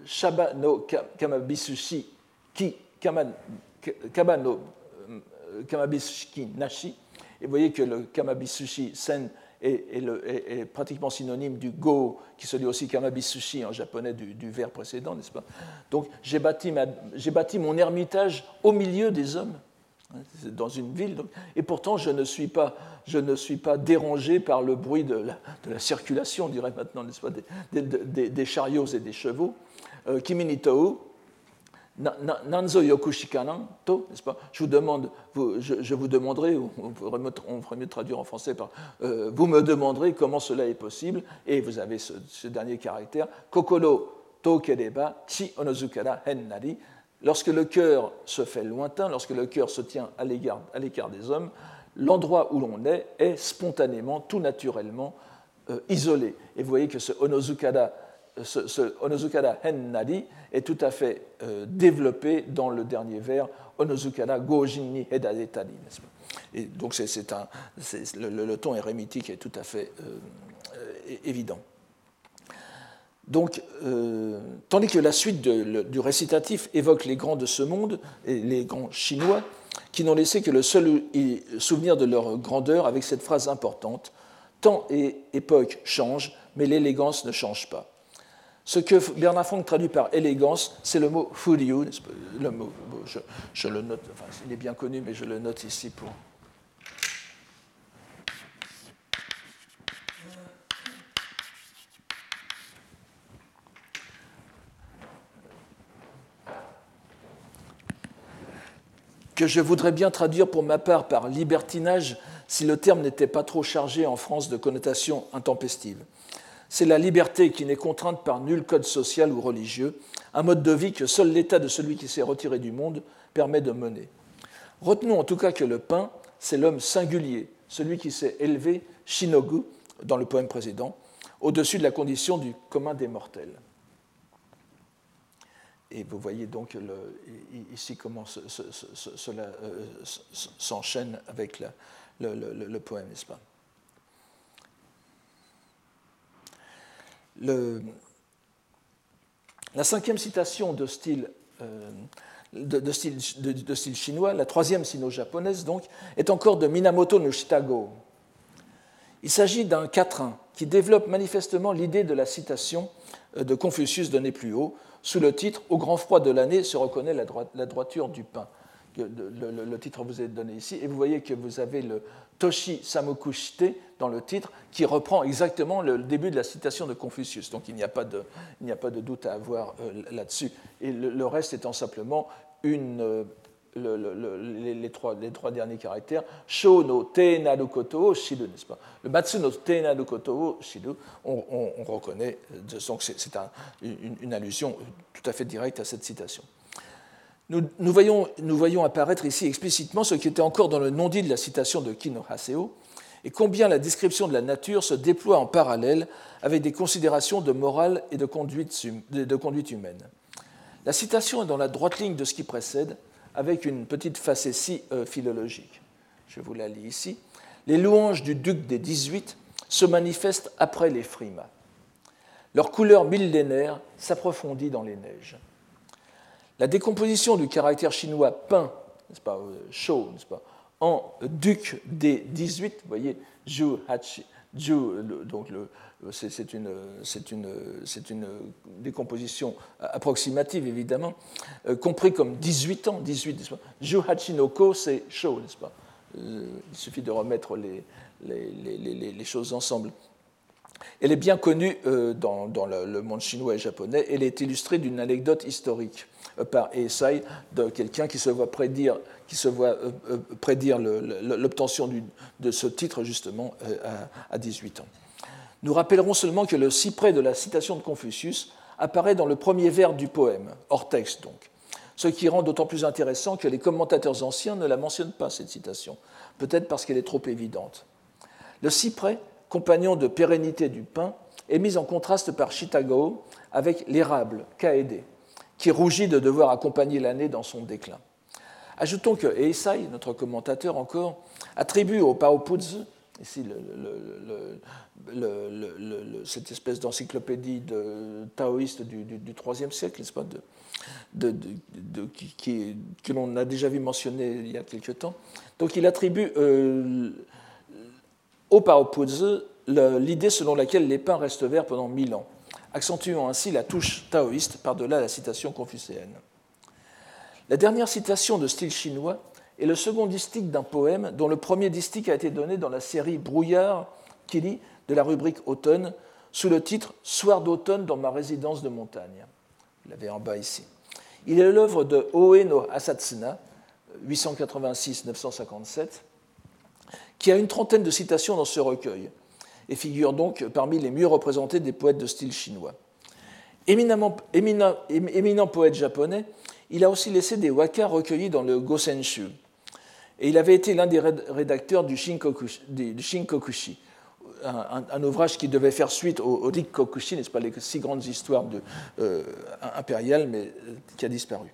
Shaba no kamabisushi ki kama, euh, kamabisushi nashi. Vous voyez que le kamabisushi sen est, pratiquement synonyme du go, qui se dit aussi kamabisushi en japonais du, du précédent, n'est-ce pas? Donc j'ai bâti, mon ermitage au milieu des hommes dans une ville. Et pourtant, je ne suis pas, dérangé par le bruit de la, circulation, on dirait maintenant, n'est-ce pas, des, chariots et des chevaux. Euh, nanzo yokushikanan to, n'est-ce pas? Je vous demande, je, vous demanderai, on ferait, mieux traduire en français par, euh, vous me demanderez comment cela est possible, et vous avez ce, dernier caractère, kokoro to kereba chi onozukara hen nari, Lorsque le cœur se fait lointain, lorsque le cœur se tient à l'écart des hommes, l'endroit où l'on est est spontanément, tout naturellement euh, isolé. Et vous voyez que ce onozukada, ce, ce onozukada hennari est tout à fait euh, développé dans le dernier vers onozukada gojin hedadetari. Et donc un, le, ton érémitique est tout à fait euh, évident. Donc, euh, tandis que la suite du récitatif évoque les grands de ce monde, les grands chinois, qui n'ont laissé que le seul souvenir de leur grandeur avec cette phrase importante Temps et époque changent, mais l'élégance ne change pas. Ce que Bernard Franck traduit par élégance, c'est le mot furiou. Le mot, je, je, le note, enfin, il est bien connu, mais je le note ici pour, que je voudrais bien traduire pour ma part par libertinage si le terme n'était pas trop chargé en France de connotations intempestives. C'est la liberté qui n'est contrainte par nul code social ou religieux, un mode de vie que seul l'état de celui qui s'est retiré du monde permet de mener. Retenons en tout cas que le pain, c'est l'homme singulier, celui qui s'est élevé, Shinogu, dans le poème précédent, au-dessus de la condition du commun des mortels. Et vous voyez donc ici comment cela euh, s'enchaîne avec le, poème, n'est-ce pas? La cinquième citation de style, euh, de, style, chinois, la troisième sino-japonaise donc, est encore de Minamoto no Shitago. Il s'agit d'un quatrain qui développe manifestement l'idée de la citation euh, de Confucius donnée plus haut, sous le titre Au grand froid de l'année se reconnaît la, droiture du pain. Le, titre vous est donné ici, et vous voyez que vous avez le Toshi Samokushite dans le titre, qui reprend exactement le début de la citation de Confucius. Donc il n'y a, pas de, a pas de doute à avoir euh, là-dessus. Et le, reste étant simplement une, euh, les, trois, les, trois, derniers caractères, Sho no te narukoto shidu, n'est-ce pas? Le Matsu no te narukoto on, on, reconnaît, donc c'est un, une, allusion tout à fait directe à cette citation. Nous, voyons, apparaître ici explicitement ce qui était encore dans le non-dit de la citation de Kino Haseo, et combien la description de la nature se déploie en parallèle avec des considérations de morale et de conduite, conduite humaine. La citation est dans la droite ligne de ce qui précède, avec une petite facétie euh, philologique. Je vous la lis ici. Les louanges du duc des 18 se manifestent après les frimas. Leur couleur millénaire s'approfondit dans les neiges. La décomposition du caractère chinois peint, n'est-ce pas, euh, chaud, n'est-ce pas, en duc des 18, vous voyez, Zhu Hachi, donc c'est une, décomposition approximative, évidemment, euh, compris comme 18 ans, 18, Ju Hachinoko, c'est chaud, n'est-ce pas euh, Il suffit de remettre les, choses ensemble. Elle est bien connue euh, dans, le, monde chinois et japonais. Elle est illustrée d'une anecdote historique par Eisai de quelqu'un qui se voit prédire, qui se voit, prédire l'obtention de ce titre justement à, à 18 ans. Nous rappellerons seulement que le cyprès de la citation de Confucius apparaît dans le premier vers du poème, hors texte donc, ce qui rend d'autant plus intéressant que les commentateurs anciens ne la mentionnent pas, cette citation, peut-être parce qu'elle est trop évidente. Le cyprès, compagnon de pérennité du pain, est mis en contraste par Chitagao avec l'érable, Kaede, qui rougit de devoir accompagner l'année dans son déclin. Ajoutons que Eisai, notre commentateur encore, attribue au Paopudzi ici cette espèce d'encyclopédie de, taoïste du, IIIe siècle, n'est-ce pas, de, qui, que l'on a déjà vu mentionner il y a quelque temps. Donc il attribue euh, au l'idée selon laquelle les pins restent verts pendant mille ans, accentuant ainsi la touche taoïste par-delà la citation confucéenne. La dernière citation de style chinois et le second distique d'un poème dont le premier distique a été donné dans la série Brouillard Kili de la rubrique Automne sous le titre Soir d'automne dans ma résidence de montagne. Vous l'avez en bas ici. Il est l'œuvre de Oe no Asatsuna, 886-957, qui a une trentaine de citations dans ce recueil et figure donc parmi les mieux représentés des poètes de style chinois. éminent, poète japonais, il a aussi laissé des waka recueillis dans le Gosenshu, et il avait été l'un des rédacteurs du Shinkokushi, un, ouvrage qui devait faire suite au, au Rikkokushi, n'est-ce pas, les six grandes histoires euh, impériales, mais euh, qui a disparu.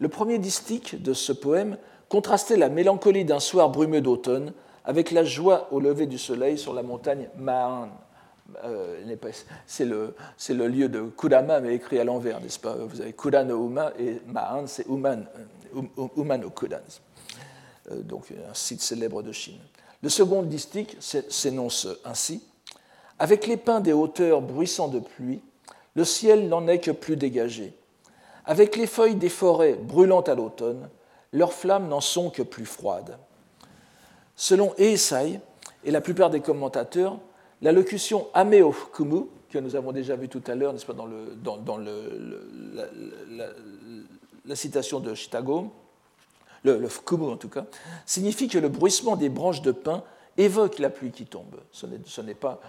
Le premier distique de ce poème contrastait la mélancolie d'un soir brumeux d'automne avec la joie au lever du soleil sur la montagne Maan. Euh, c'est le, lieu de Kurama, mais écrit à l'envers, n'est-ce pas? Vous avez Kura no Uma et Maan, c'est Uman, Uman no Kudan. Euh, donc un site célèbre de Chine. Le second distique s'énonce ainsi Avec les pins des hauteurs bruissant de pluie, le ciel n'en est que plus dégagé. Avec les feuilles des forêts brûlant à l'automne, leurs flammes n'en sont que plus froides. Selon Eisai et la plupart des commentateurs, la locution que nous avons déjà vu tout à l'heure, n'est-ce pas, dans, la, citation de Chicago, le, le en tout cas, signifie que le bruissement des branches de pin évoque la pluie qui tombe. Ce n'est pas,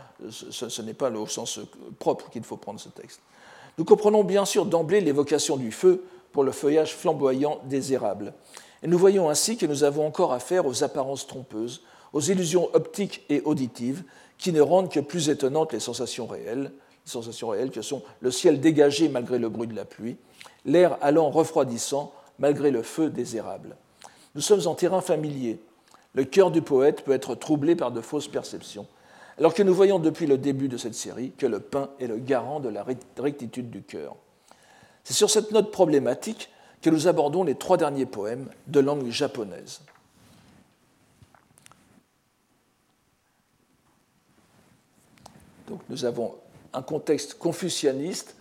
pas au sens propre qu'il faut prendre ce texte. Nous comprenons bien sûr d'emblée l'évocation du feu pour le feuillage flamboyant des érables. Et nous voyons ainsi que nous avons encore affaire aux apparences trompeuses, aux illusions optiques et auditives qui ne rendent que plus étonnantes les sensations réelles, les sensations réelles que sont le ciel dégagé malgré le bruit de la pluie, l'air allant refroidissant malgré le feu des érables. Nous sommes en terrain familier. Le cœur du poète peut être troublé par de fausses perceptions, alors que nous voyons depuis le début de cette série que le pain est le garant de la rectitude du cœur. C'est sur cette note problématique que nous abordons les trois derniers poèmes de langue japonaise. Donc nous avons un contexte confucianiste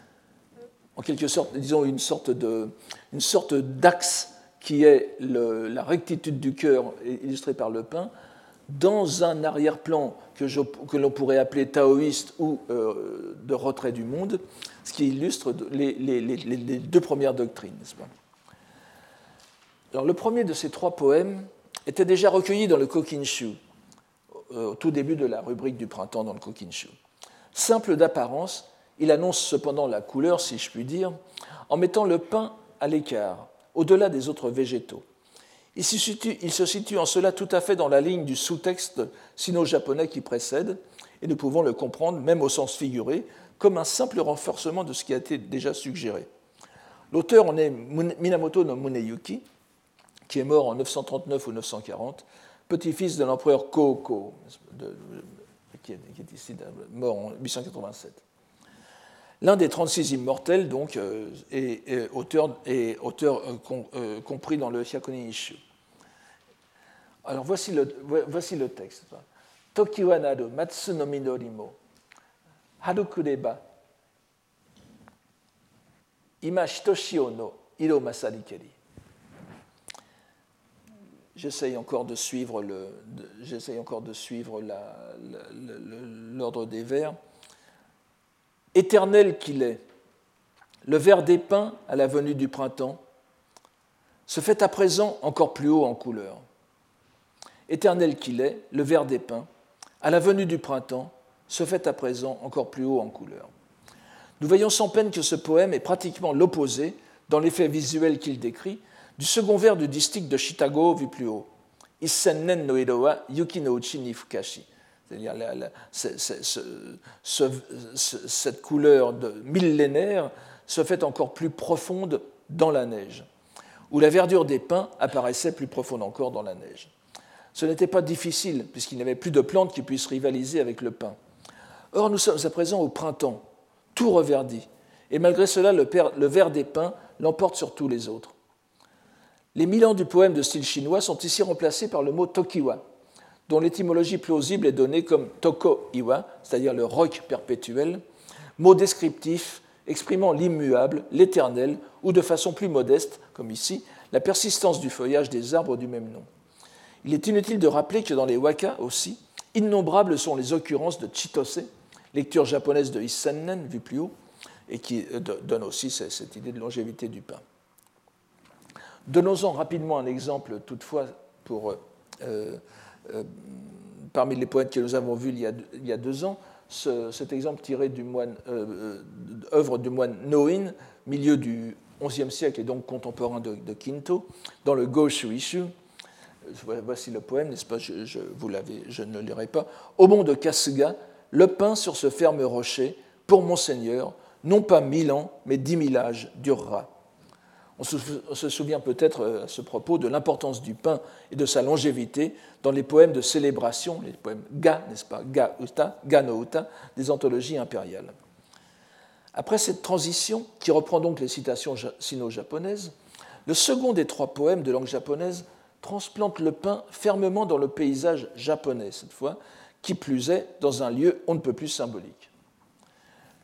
en quelque sorte, disons, une sorte de, une sorte d'axe qui est la rectitude du cœur illustrée par le pain, dans un arrière-plan que, l'on pourrait appeler taoïste ou euh, de retrait du monde, ce qui illustre les, les deux premières doctrines. Pas? Alors, le premier de ces trois poèmes était déjà recueilli dans le Kokinshu, euh, au tout début de la rubrique du printemps dans le Kokinshu. Simple d'apparence, il annonce cependant la couleur, si je puis dire, en mettant le pain à l'écart, au-delà des autres végétaux. Il se, situe, il se, situe, en cela tout à fait dans la ligne du sous-texte sino-japonais qui précède, et nous pouvons le comprendre, même au sens figuré, comme un simple renforcement de ce qui a été déjà suggéré. L'auteur en est Minamoto no Muneyuki, qui est mort en 939 ou 940, petit-fils de l'empereur Koko, qui, est, ici mort en 887. L'un des 36 immortels, donc, euh, est, auteur, auteur euh, euh, compris dans le Hyakuni Ishu. Alors voici le, voici le texte. Tokiwa nado matsu no harukureba ima no iro masarikeri. J'essaye encore de suivre l'ordre des vers. Éternel qu'il est, le ver des pins à la venue du printemps se fait à présent encore plus haut en couleur. Éternel qu'il est, le ver des pins, à la venue du printemps, se fait à présent encore plus haut en couleur. Nous voyons sans peine que ce poème est pratiquement l'opposé, dans l'effet visuel qu'il décrit, du second vers du district de Chicago vu plus haut. Issennen no ni fukashi. C'est-à-dire cette couleur de millénaire se fait encore plus profonde dans la neige, où la verdure des pins apparaissait plus profonde encore dans la neige. Ce n'était pas difficile, puisqu'il n'y avait plus de plantes qui puissent rivaliser avec le pin. Or, nous sommes à présent au printemps, tout reverdit, et malgré cela, le, le vert des pins l'emporte sur tous les autres. Les mille ans du poème de style chinois sont ici remplacés par le mot tokiwa, dont l'étymologie plausible est donnée comme toko-iwa, c'est-à-dire le roc perpétuel, mot descriptif exprimant l'immuable, l'éternel, ou de façon plus modeste, comme ici, la persistance du feuillage des arbres du même nom. Il est inutile de rappeler que dans les waka aussi, innombrables sont les occurrences de chitose, lecture japonaise de Issannen, vu plus haut, et qui euh, donne aussi cette idée de longévité du pain. Donnons-en rapidement un exemple, toutefois, euh, euh, parmi les poètes que nous avons vus il y a, deux ans, cet exemple tiré du moine, euh, œuvre du moine Noin, milieu du XIe siècle et donc contemporain de, de Quinto, dans le Go Shuishu. Voici le poème, n'est-ce pas? Je ne le lirai pas. Au mont de Kasuga, le pain sur ce ferme rocher, pour mon Seigneur, non pas mille ans, mais dix mille âges durera. On se, souvient peut-être euh, à ce propos de l'importance du pain et de sa longévité dans les poèmes de célébration, les poèmes ga, n'est-ce pas, ga uta, ga no uta, des anthologies impériales. Après cette transition, qui reprend donc les citations sino-japonaises, le second des trois poèmes de langue japonaise transplante le pain fermement dans le paysage japonais, cette fois, qui plus est dans un lieu on ne peut plus symbolique.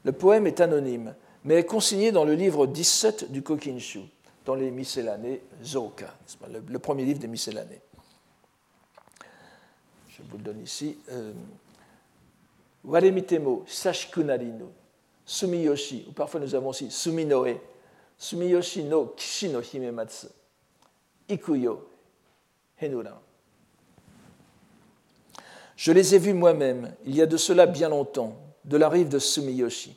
Le poème est anonyme, mais est consigné dans le livre 17 du Kokinshu, dans les miscellanées Zoka, le, premier livre des miscellanées. Je vous le donne ici. Euh, Waremitemo Sashikunarino, Sumiyoshi, ou parfois nous avons aussi Suminoe, Sumiyoshi no Kishi no Himematsu, Ikuyo, Henuran. Je les ai vus moi-même, il y a de cela bien longtemps, de la rive de Sumiyoshi.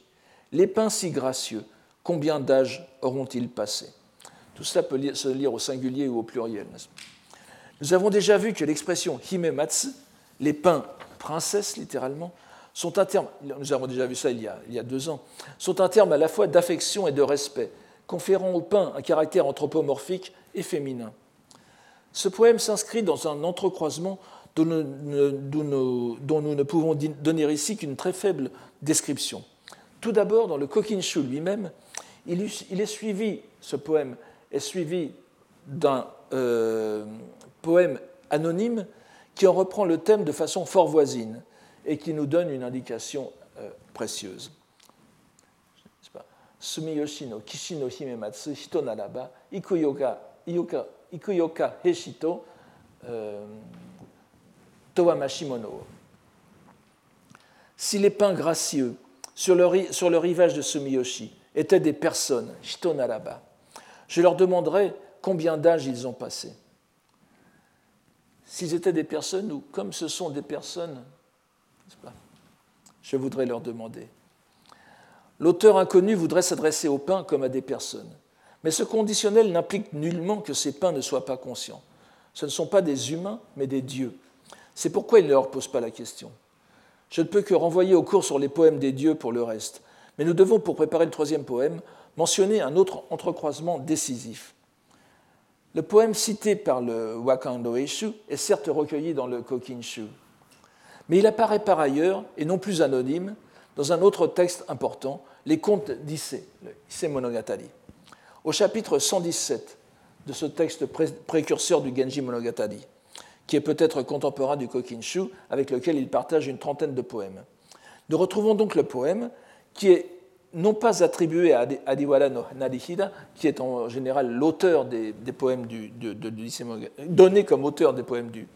Les pins si gracieux, combien d'âges auront-ils passé tout cela peut se lire au singulier ou au pluriel. Nous avons déjà vu que l'expression himematsu, les pins princesses littéralement, sont un terme, nous avons déjà vu ça il y a, il y a deux ans, sont un terme à la fois d'affection et de respect, conférant au pain un caractère anthropomorphique et féminin. Ce poème s'inscrit dans un entrecroisement dont nous ne pouvons donner ici qu'une très faible description. Tout d'abord, dans le Kokinshu lui-même, il est suivi, ce poème, est suivi d'un euh, poème anonyme qui en reprend le thème de façon fort voisine et qui nous donne une indication euh, précieuse. Sumiyoshi no Kishi no Himematsu Hito Naraba Ikuyoka, Ikuyoka, Ikuyoka Heshito euh, Towamashi Mono. Si les pins gracieux sur le, sur le rivage de Sumiyoshi étaient des personnes, Hito Naraba, je leur demanderais combien d'âge ils ont passé. S'ils étaient des personnes ou comme ce sont des personnes, je voudrais leur demander. L'auteur inconnu voudrait s'adresser aux pins comme à des personnes. Mais ce conditionnel n'implique nullement que ces pins ne soient pas conscients. Ce ne sont pas des humains, mais des dieux. C'est pourquoi il ne leur pose pas la question. Je ne peux que renvoyer au cours sur les poèmes des dieux pour le reste. Mais nous devons, pour préparer le troisième poème, mentionner un autre entrecroisement décisif. Le poème cité par le Wakando Eshu est certes recueilli dans le Kokinshu, mais il apparaît par ailleurs, et non plus anonyme, dans un autre texte important, les contes d'Issé, le Issé Monogatari. Au chapitre 117 de ce texte précurseur du Genji Monogatari, qui est peut-être contemporain du Kokinshu, avec lequel il partage une trentaine de poèmes. Nous retrouvons donc le poème qui est non pas attribué à Adiwara no qui est en général l'auteur des, poèmes du, de, de, donné comme auteur des poèmes du,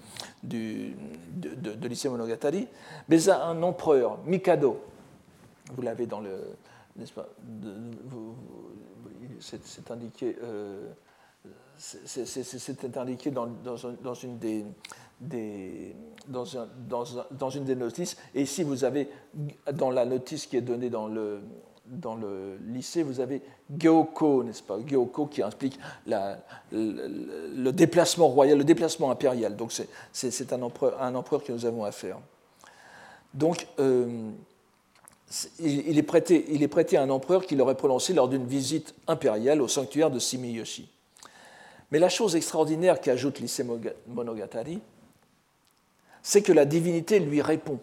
du, de, lycée Monogatari, mais à un empereur, Mikado. Vous l'avez dans le, n'est-ce pas C'est indiqué. Euh, c'est indiqué dans, dans, une des, des dans, un, dans, une des notices. Et ici, vous avez, dans la notice qui est donnée dans le, dans le lycée, vous avez Gyoko, n'est-ce pas? Gyoko qui implique le, déplacement royal, le déplacement impérial. Donc c'est un empereur, un empereur que nous avons à faire. Donc euh, il, est prêté, il est prêté à un empereur qui l'aurait prononcé lors d'une visite impériale au sanctuaire de Simiyoshi. Mais la chose extraordinaire qu'ajoute l'Issei Monogatari, c'est que la divinité lui répond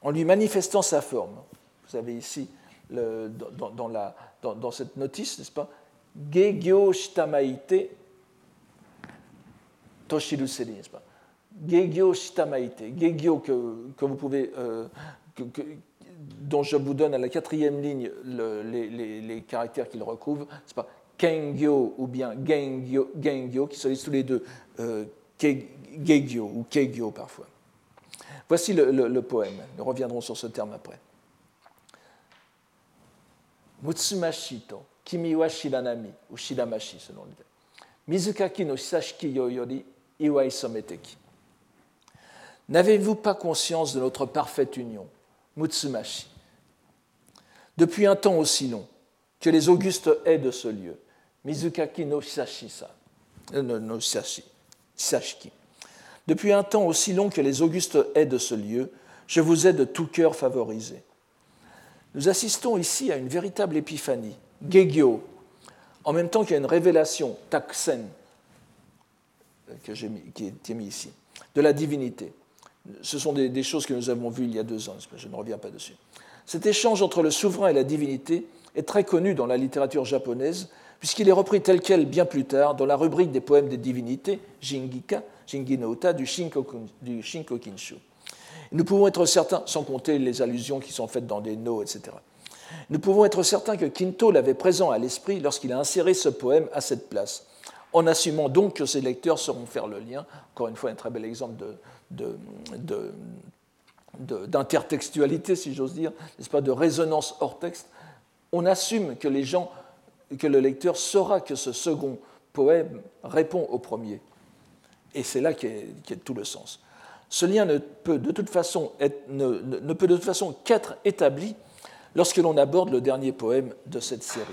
en lui manifestant sa forme. Vous avez ici, dans, cette notice, n'est-ce pas? Gegyo shitamaite toshiruseri, n'est-ce pas? Gegyo shitamaite. Gegyo que, vous pouvez. Euh, dont je vous donne à la quatrième ligne le, les, caractères qu'il recouvre, c'est pas? Kengyo ou bien Gengyo, Gengyo qui sont tous les deux euh, Gegyo ou Kegyo parfois. Voici le, le, poème. Nous reviendrons sur ce terme après. Mutsumashi to kimi wa ou shiramashi selon le Mizukaki no hisashiki yo yori iwai someteki. N'avez-vous pas conscience de notre parfaite union, Mutsumashi? Depuis un temps aussi long que les augustes haies de ce lieu, Mizukaki no hisashi euh, no. Depuis un temps aussi long que les augustes haies de ce lieu, je vous ai de tout cœur favorisé. Nous assistons ici à une véritable épiphanie, Gegyo, en même temps qu'il y a une révélation, Taksen, que qui est mis ici, de la divinité. Ce sont des, choses que nous avons vues il y a deux ans, je ne reviens pas dessus. Cet échange entre le souverain et la divinité est très connu dans la littérature japonaise, puisqu'il est repris tel quel bien plus tard dans la rubrique des poèmes des divinités, Jingika, Jingi no Uta, du Shinkokinshu. Nous pouvons être certains, sans compter les allusions qui sont faites dans des no, etc. Nous pouvons être certains que Quinto l'avait présent à l'esprit lorsqu'il a inséré ce poème à cette place, en assumant donc que ses lecteurs sauront faire le lien. Encore une fois, un très bel exemple d'intertextualité, si j'ose dire, n'est-ce pas, de résonance hors texte. On assume que les gens, que le lecteur saura que ce second poème répond au premier. Et c'est là qu'est tout le sens. Ce lien ne peut de toute façon, qu'être établi lorsque l'on aborde le dernier poème de cette série.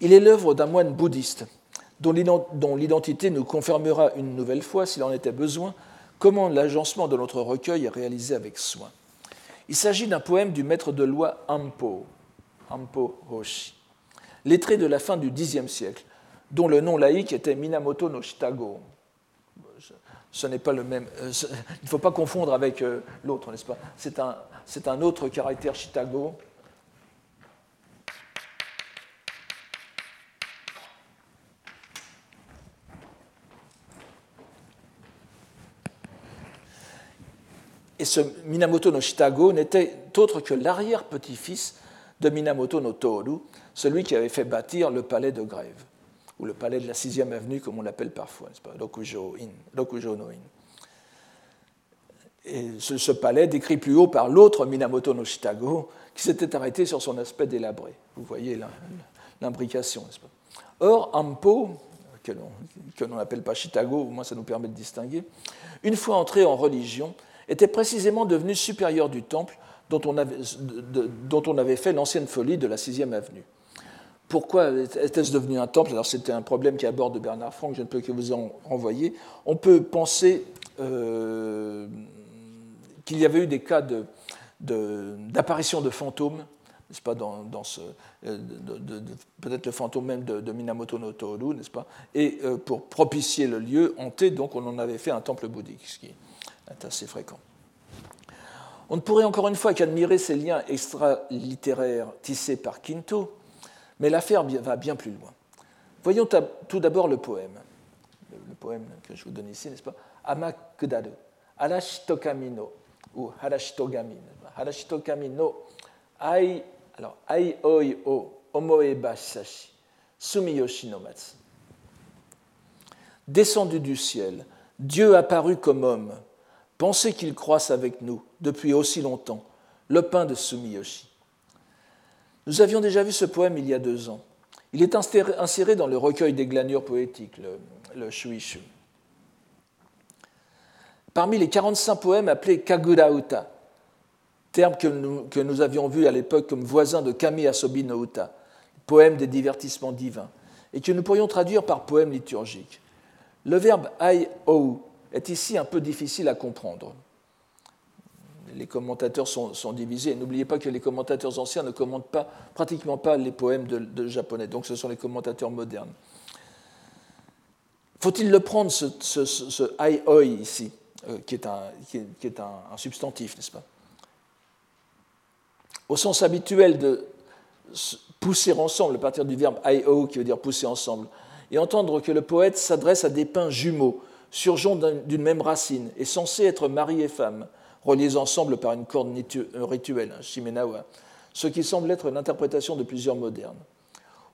Il est l'œuvre d'un moine bouddhiste dont l'identité nous confirmera une nouvelle fois, s'il en était besoin, comment l'agencement de notre recueil est réalisé avec soin. Il s'agit d'un poème du maître de loi Ampo, Ampo Hoshi, lettré de la fin du Xe siècle, dont le nom laïque était Minamoto no Shitago. Ce n'est pas le même. Euh, il ne faut pas confondre avec euh, l'autre, n'est-ce pas? C'est un, autre caractère Shitago. Et ce Minamoto no Shitago n'était autre que l'arrière-petit-fils de Minamoto no Toru, celui qui avait fait bâtir le palais de Grève, ou le palais de la 6e avenue, comme on l'appelle parfois, pas? Rokujo, no In. Et ce, palais, décrit plus haut par l'autre Minamoto no Shitago, qui s'était arrêté sur son aspect délabré. Vous voyez l'imbrication, n'est-ce pas? Or, Ampo, que l'on n'appelle pas Shitago, au moins ça nous permet de distinguer, une fois entré en religion, était précisément devenu supérieur du temple dont on avait, dont on avait fait l'ancienne folie de la 6e avenue. Pourquoi était-ce devenu un temple? Alors c'était un problème qui aborde Bernard Franck, je ne peux que vous en renvoyer. On peut penser euh, qu'il y avait eu des cas d'apparition de, fantômes n'est-ce pas, dans, ce, euh, peut-être le fantôme même de, Minamoto no Toru, n'est-ce pas, et euh, pour propicier le lieu hanté, donc on en avait fait un temple bouddhique, ce qui est assez fréquent. On ne pourrait encore une fois qu'admirer ces liens extra-littéraires tissés par Quinto, mais l'affaire va bien plus loin. Voyons tout d'abord le poème, le, poème que je vous donne ici, n'est-ce pas? Amakudaru, Harashitokami no, ou Harashitogami, Harashitokami no, Ai alors, Ai oi o omoeba sumiyoshi no matsu. Descendu du ciel, Dieu apparu comme homme. Pensez qu'il croisse avec nous depuis aussi longtemps, le pain de Sumiyoshi. Nous avions déjà vu ce poème il y a deux ans. Il est inséré dans le recueil des glanures poétiques, le, le Shuishu. Parmi les 45 poèmes appelés Kagurauta, terme que nous, avions vu à l'époque comme voisin de Kami Asobi no Uta, poème des divertissements divins, et que nous pourrions traduire par poème liturgique. Le verbe ai ou est ici un peu difficile à comprendre. Les commentateurs sont, divisés. N'oubliez pas que les commentateurs anciens ne commentent pas, pratiquement pas les poèmes de, japonais, donc ce sont les commentateurs modernes. Faut-il le prendre, ce, ce, ai oi ici, euh, qui est, un, substantif, n'est-ce pas? Au sens habituel de pousser ensemble, à partir du verbe io qui veut dire pousser ensemble, et entendre que le poète s'adresse à des pains jumeaux, surgeons d'une même racine, et censés être mari et femme, reliés ensemble par une corde rituelle, un shimenawa, ce qui semble être l'interprétation de plusieurs modernes.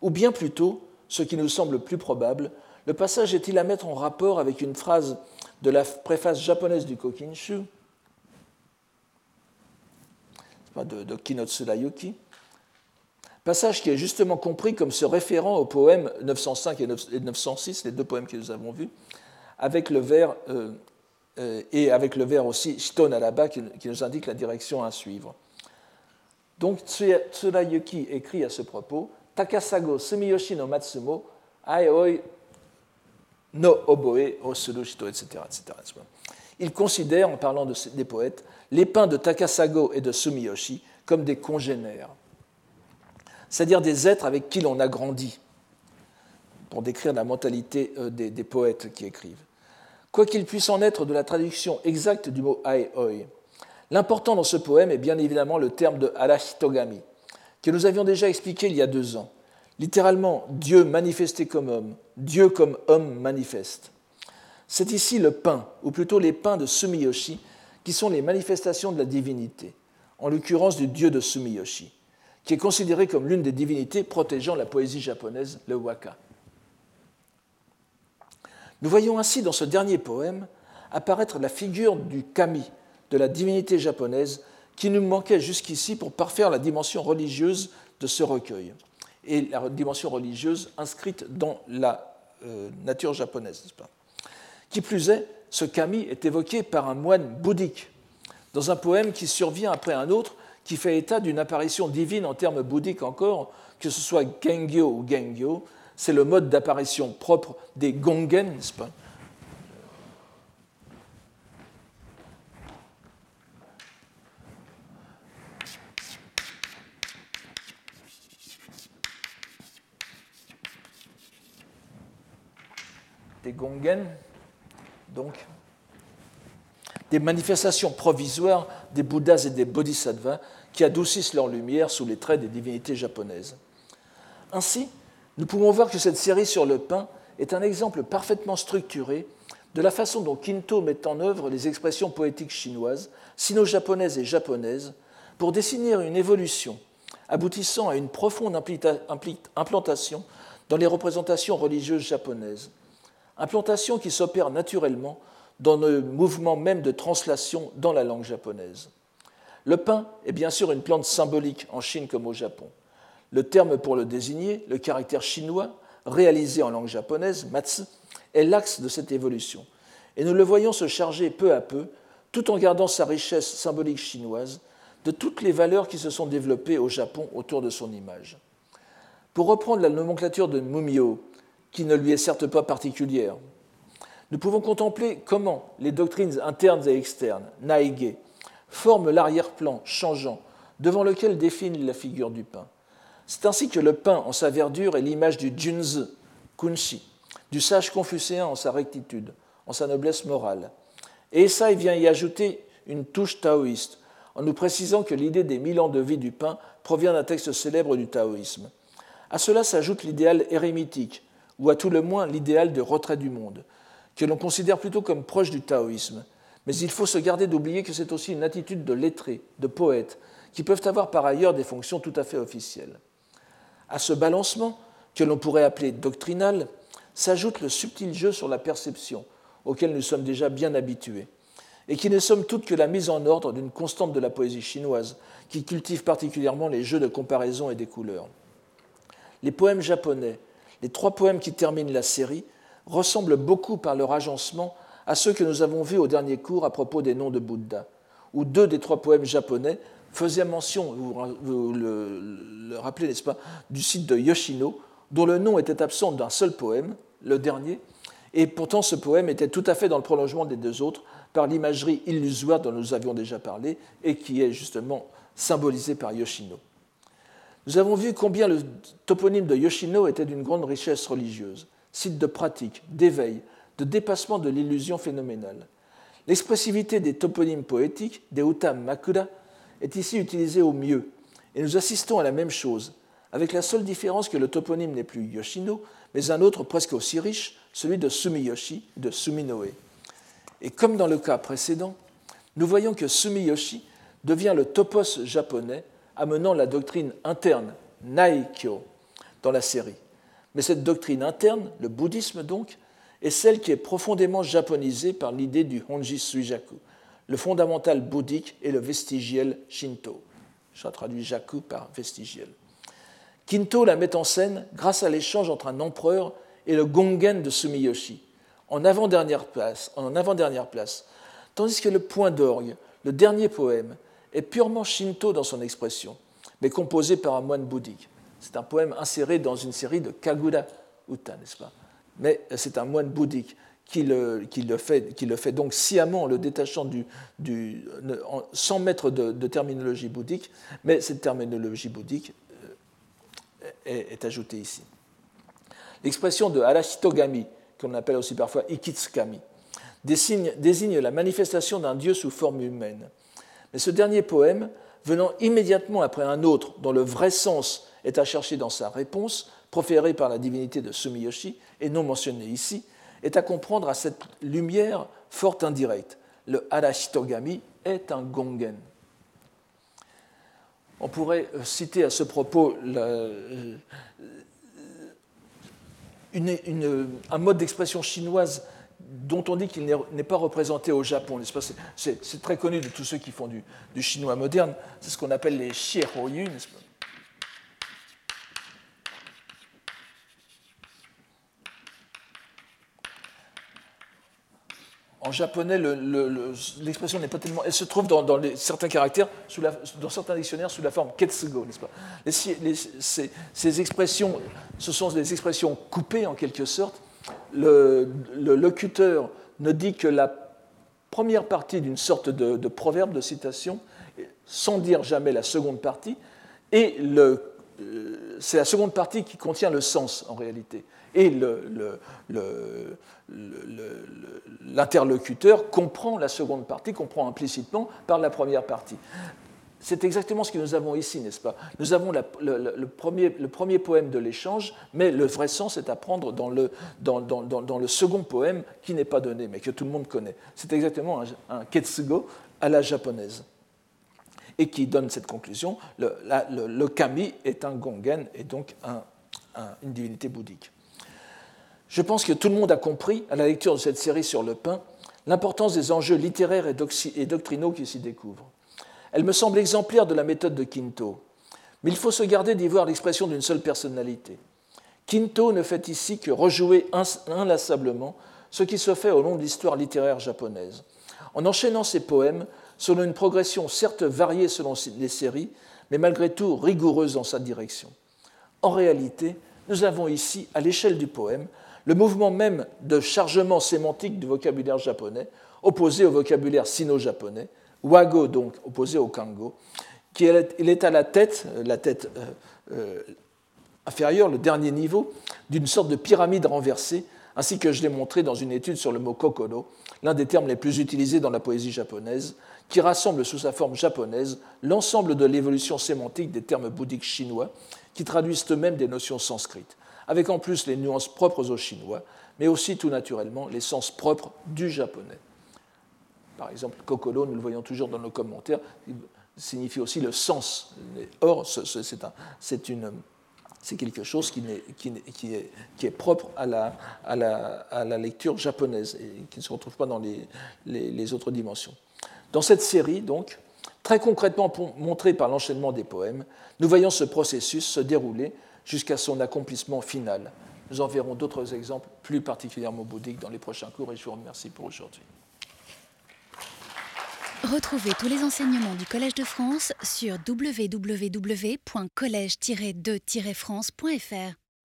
Ou bien plutôt, ce qui nous semble plus probable, le passage est-il à mettre en rapport avec une phrase de la préface japonaise du Kokinshu, de, de Kinotsuda Yuki. Passage qui est justement compris comme se référant aux poèmes 905 et 906, les deux poèmes que nous avons vus, avec le vers, euh, et avec le vers aussi Shito Naraba qui, qui nous indique la direction à suivre. Donc Yuki écrit à ce propos Takasago Sumiyoshi no Matsumo, Aioi no Oboe Osuru Shito, etc., etc. Il considère, en parlant de, des poètes, les pins de Takasago et de Sumiyoshi comme des congénères, c'est-à-dire des êtres avec qui l'on a grandi, pour décrire la mentalité euh, des, poètes qui écrivent. Quoi qu'il puisse en être de la traduction exacte du mot ai-oi, l'important dans ce poème est bien évidemment le terme de arashitogami, que nous avions déjà expliqué il y a deux ans. Littéralement, Dieu manifesté comme homme, Dieu comme homme manifeste. C'est ici le pain, ou plutôt les pains de Sumiyoshi, qui sont les manifestations de la divinité, en l'occurrence du dieu de Sumiyoshi, qui est considéré comme l'une des divinités protégeant la poésie japonaise, le waka. Nous voyons ainsi dans ce dernier poème apparaître la figure du kami, de la divinité japonaise, qui nous manquait jusqu'ici pour parfaire la dimension religieuse de ce recueil, et la dimension religieuse inscrite dans la euh, nature japonaise, n'est-ce pas? Qui plus est, ce kami est évoqué par un moine bouddhique dans un poème qui survient après un autre qui fait état d'une apparition divine en termes bouddhiques encore, que ce soit Gengyo ou Gengyo, c'est le mode d'apparition propre des Gongen, n'est-ce pas Des Gongen, donc des manifestations provisoires des Bouddhas et des Bodhisattvas qui adoucissent leur lumière sous les traits des divinités japonaises. Ainsi, nous pouvons voir que cette série sur le pain est un exemple parfaitement structuré de la façon dont Kinto met en œuvre les expressions poétiques chinoises, sino-japonaises et japonaises, pour dessiner une évolution aboutissant à une profonde implantation dans les représentations religieuses japonaises, implantation qui s'opère naturellement dans le mouvement même de translation dans la langue japonaise. Le pain est bien sûr une plante symbolique en Chine comme au Japon. Le terme pour le désigner, le caractère chinois, réalisé en langue japonaise, matsu, est l'axe de cette évolution. Et nous le voyons se charger peu à peu, tout en gardant sa richesse symbolique chinoise, de toutes les valeurs qui se sont développées au Japon autour de son image. Pour reprendre la nomenclature de Mumio, qui ne lui est certes pas particulière, nous pouvons contempler comment les doctrines internes et externes, Naige, forment l'arrière-plan changeant devant lequel définit la figure du pain. C'est ainsi que le pain en sa verdure est l'image du Junzi, Kunshi, du sage confucéen en sa rectitude, en sa noblesse morale. Et Esai vient y ajouter une touche taoïste, en nous précisant que l'idée des mille ans de vie du pain provient d'un texte célèbre du taoïsme. À cela s'ajoute l'idéal érémitique, ou à tout le moins l'idéal de retrait du monde, que l'on considère plutôt comme proche du taoïsme. Mais il faut se garder d'oublier que c'est aussi une attitude de lettré, de poète, qui peuvent avoir par ailleurs des fonctions tout à fait officielles. À ce balancement, que l'on pourrait appeler doctrinal, s'ajoute le subtil jeu sur la perception, auquel nous sommes déjà bien habitués, et qui n'est somme toute que la mise en ordre d'une constante de la poésie chinoise, qui cultive particulièrement les jeux de comparaison et des couleurs. Les poèmes japonais, les trois poèmes qui terminent la série, ressemblent beaucoup par leur agencement à ceux que nous avons vus au dernier cours à propos des noms de Bouddha, où deux des trois poèmes japonais faisaient mention, vous le, le rappelez, n'est-ce pas, du site de Yoshino, dont le nom était absent d'un seul poème, le dernier, et pourtant ce poème était tout à fait dans le prolongement des deux autres par l'imagerie illusoire dont nous avions déjà parlé et qui est justement symbolisée par Yoshino. Nous avons vu combien le toponyme de Yoshino était d'une grande richesse religieuse, site de pratique, d'éveil, de dépassement de l'illusion phénoménale. L'expressivité des toponymes poétiques, des utam makura, est ici utilisée au mieux, et nous assistons à la même chose, avec la seule différence que le toponyme n'est plus Yoshino, mais un autre presque aussi riche, celui de Sumiyoshi, de Suminoe. Et comme dans le cas précédent, nous voyons que Sumiyoshi devient le topos japonais amenant la doctrine interne, Naikyo, dans la série. Mais cette doctrine interne, le bouddhisme donc, est celle qui est profondément japonisée par l'idée du Honji Suijaku, le fondamental bouddhique et le vestigiel Shinto. Je traduit Jaku par vestigiel. Kinto la met en scène grâce à l'échange entre un empereur et le gongen de Sumiyoshi, en avant-dernière place, en avant-dernière place, tandis que le point d'orgue, le dernier poème, est purement shinto dans son expression, mais composé par un moine bouddhique. C'est un poème inséré dans une série de Kagura Uta, n'est-ce pas? Mais c'est un moine bouddhique qui le, fait, donc sciemment en le détachant du, sans mettre de, terminologie bouddhique, mais cette terminologie bouddhique est, ajouté ici. L'expression de Arashitogami, qu'on appelle aussi parfois Ikitsukami, désigne, désigne la manifestation d'un dieu sous forme humaine. Mais ce dernier poème, venant immédiatement après un autre dont le vrai sens est à chercher dans sa réponse, proférée par la divinité de Sumiyoshi et non mentionnée ici, est à comprendre à cette lumière forte indirecte. Le Arashitogami est un gongen. On pourrait euh, citer à ce propos euh, un mode d'expression chinoise dont on dit qu'il n'est pas représenté au Japon. C'est très connu de tous ceux qui font du, chinois moderne. C'est ce qu'on appelle les Xiehuoyu, en japonais, l'expression n'est pas tellement. Elle se trouve dans, certains caractères, dans certains dictionnaires, sous la forme ketsugo, n'est-ce pas? Ces, expressions, ce sont des expressions coupées en quelque sorte. Le, locuteur ne dit que la première partie d'une sorte de, proverbe, de citation, sans dire jamais la seconde partie, et euh, c'est la seconde partie qui contient le sens en réalité. Et l'interlocuteur comprend la seconde partie, comprend implicitement par la première partie. c'est exactement ce que nous avons ici, n'est-ce pas? Nous avons le, premier, poème de l'échange, mais le vrai sens est à prendre dans le, second poème qui n'est pas donné, mais que tout le monde connaît. C'est exactement un, ketsugo à la japonaise. Et qui donne cette conclusion le, kami est un gongen et donc un, une divinité bouddhique. Je pense que tout le monde a compris, à la lecture de cette série sur le pain, l'importance des enjeux littéraires et doctrinaux qui s'y découvrent. Elle me semble exemplaire de la méthode de Quinto, mais il faut se garder d'y voir l'expression d'une seule personnalité. Quinto ne fait ici que rejouer inlassablement ce qui se fait au long de l'histoire littéraire japonaise, en enchaînant ses poèmes selon une progression certes variée selon les séries, mais malgré tout rigoureuse dans sa direction. En réalité, nous avons ici, à l'échelle du poème, le mouvement même de chargement sémantique du vocabulaire japonais, opposé au vocabulaire sino-japonais, Wago, donc, opposé au Kango, qui est, il est à la tête, euh, la tête euh, euh, inférieure, le dernier niveau, d'une sorte de pyramide renversée, ainsi que je l'ai montré dans une étude sur le mot kokoro, l'un des termes les plus utilisés dans la poésie japonaise, qui rassemble sous sa forme japonaise l'ensemble de l'évolution sémantique des termes bouddhiques chinois, qui traduisent eux-mêmes des notions sanskrites, avec en plus les nuances propres aux chinois, mais aussi tout naturellement les sens propres du japonais. Par exemple, kokoro, nous le voyons toujours dans nos commentaires, signifie aussi le sens. Or, c'est quelque chose qui, est, propre à la, lecture japonaise et qui ne se retrouve pas dans les, autres dimensions. Dans cette série, donc, très concrètement montrée par l'enchaînement des poèmes, nous voyons ce processus se dérouler jusqu'à son accomplissement final. Nous en verrons d'autres exemples plus particulièrement bouddhiques dans les prochains cours et je vous remercie pour aujourd'hui. Retrouvez tous les enseignements du Collège de France sur www.colège-2-france.fr.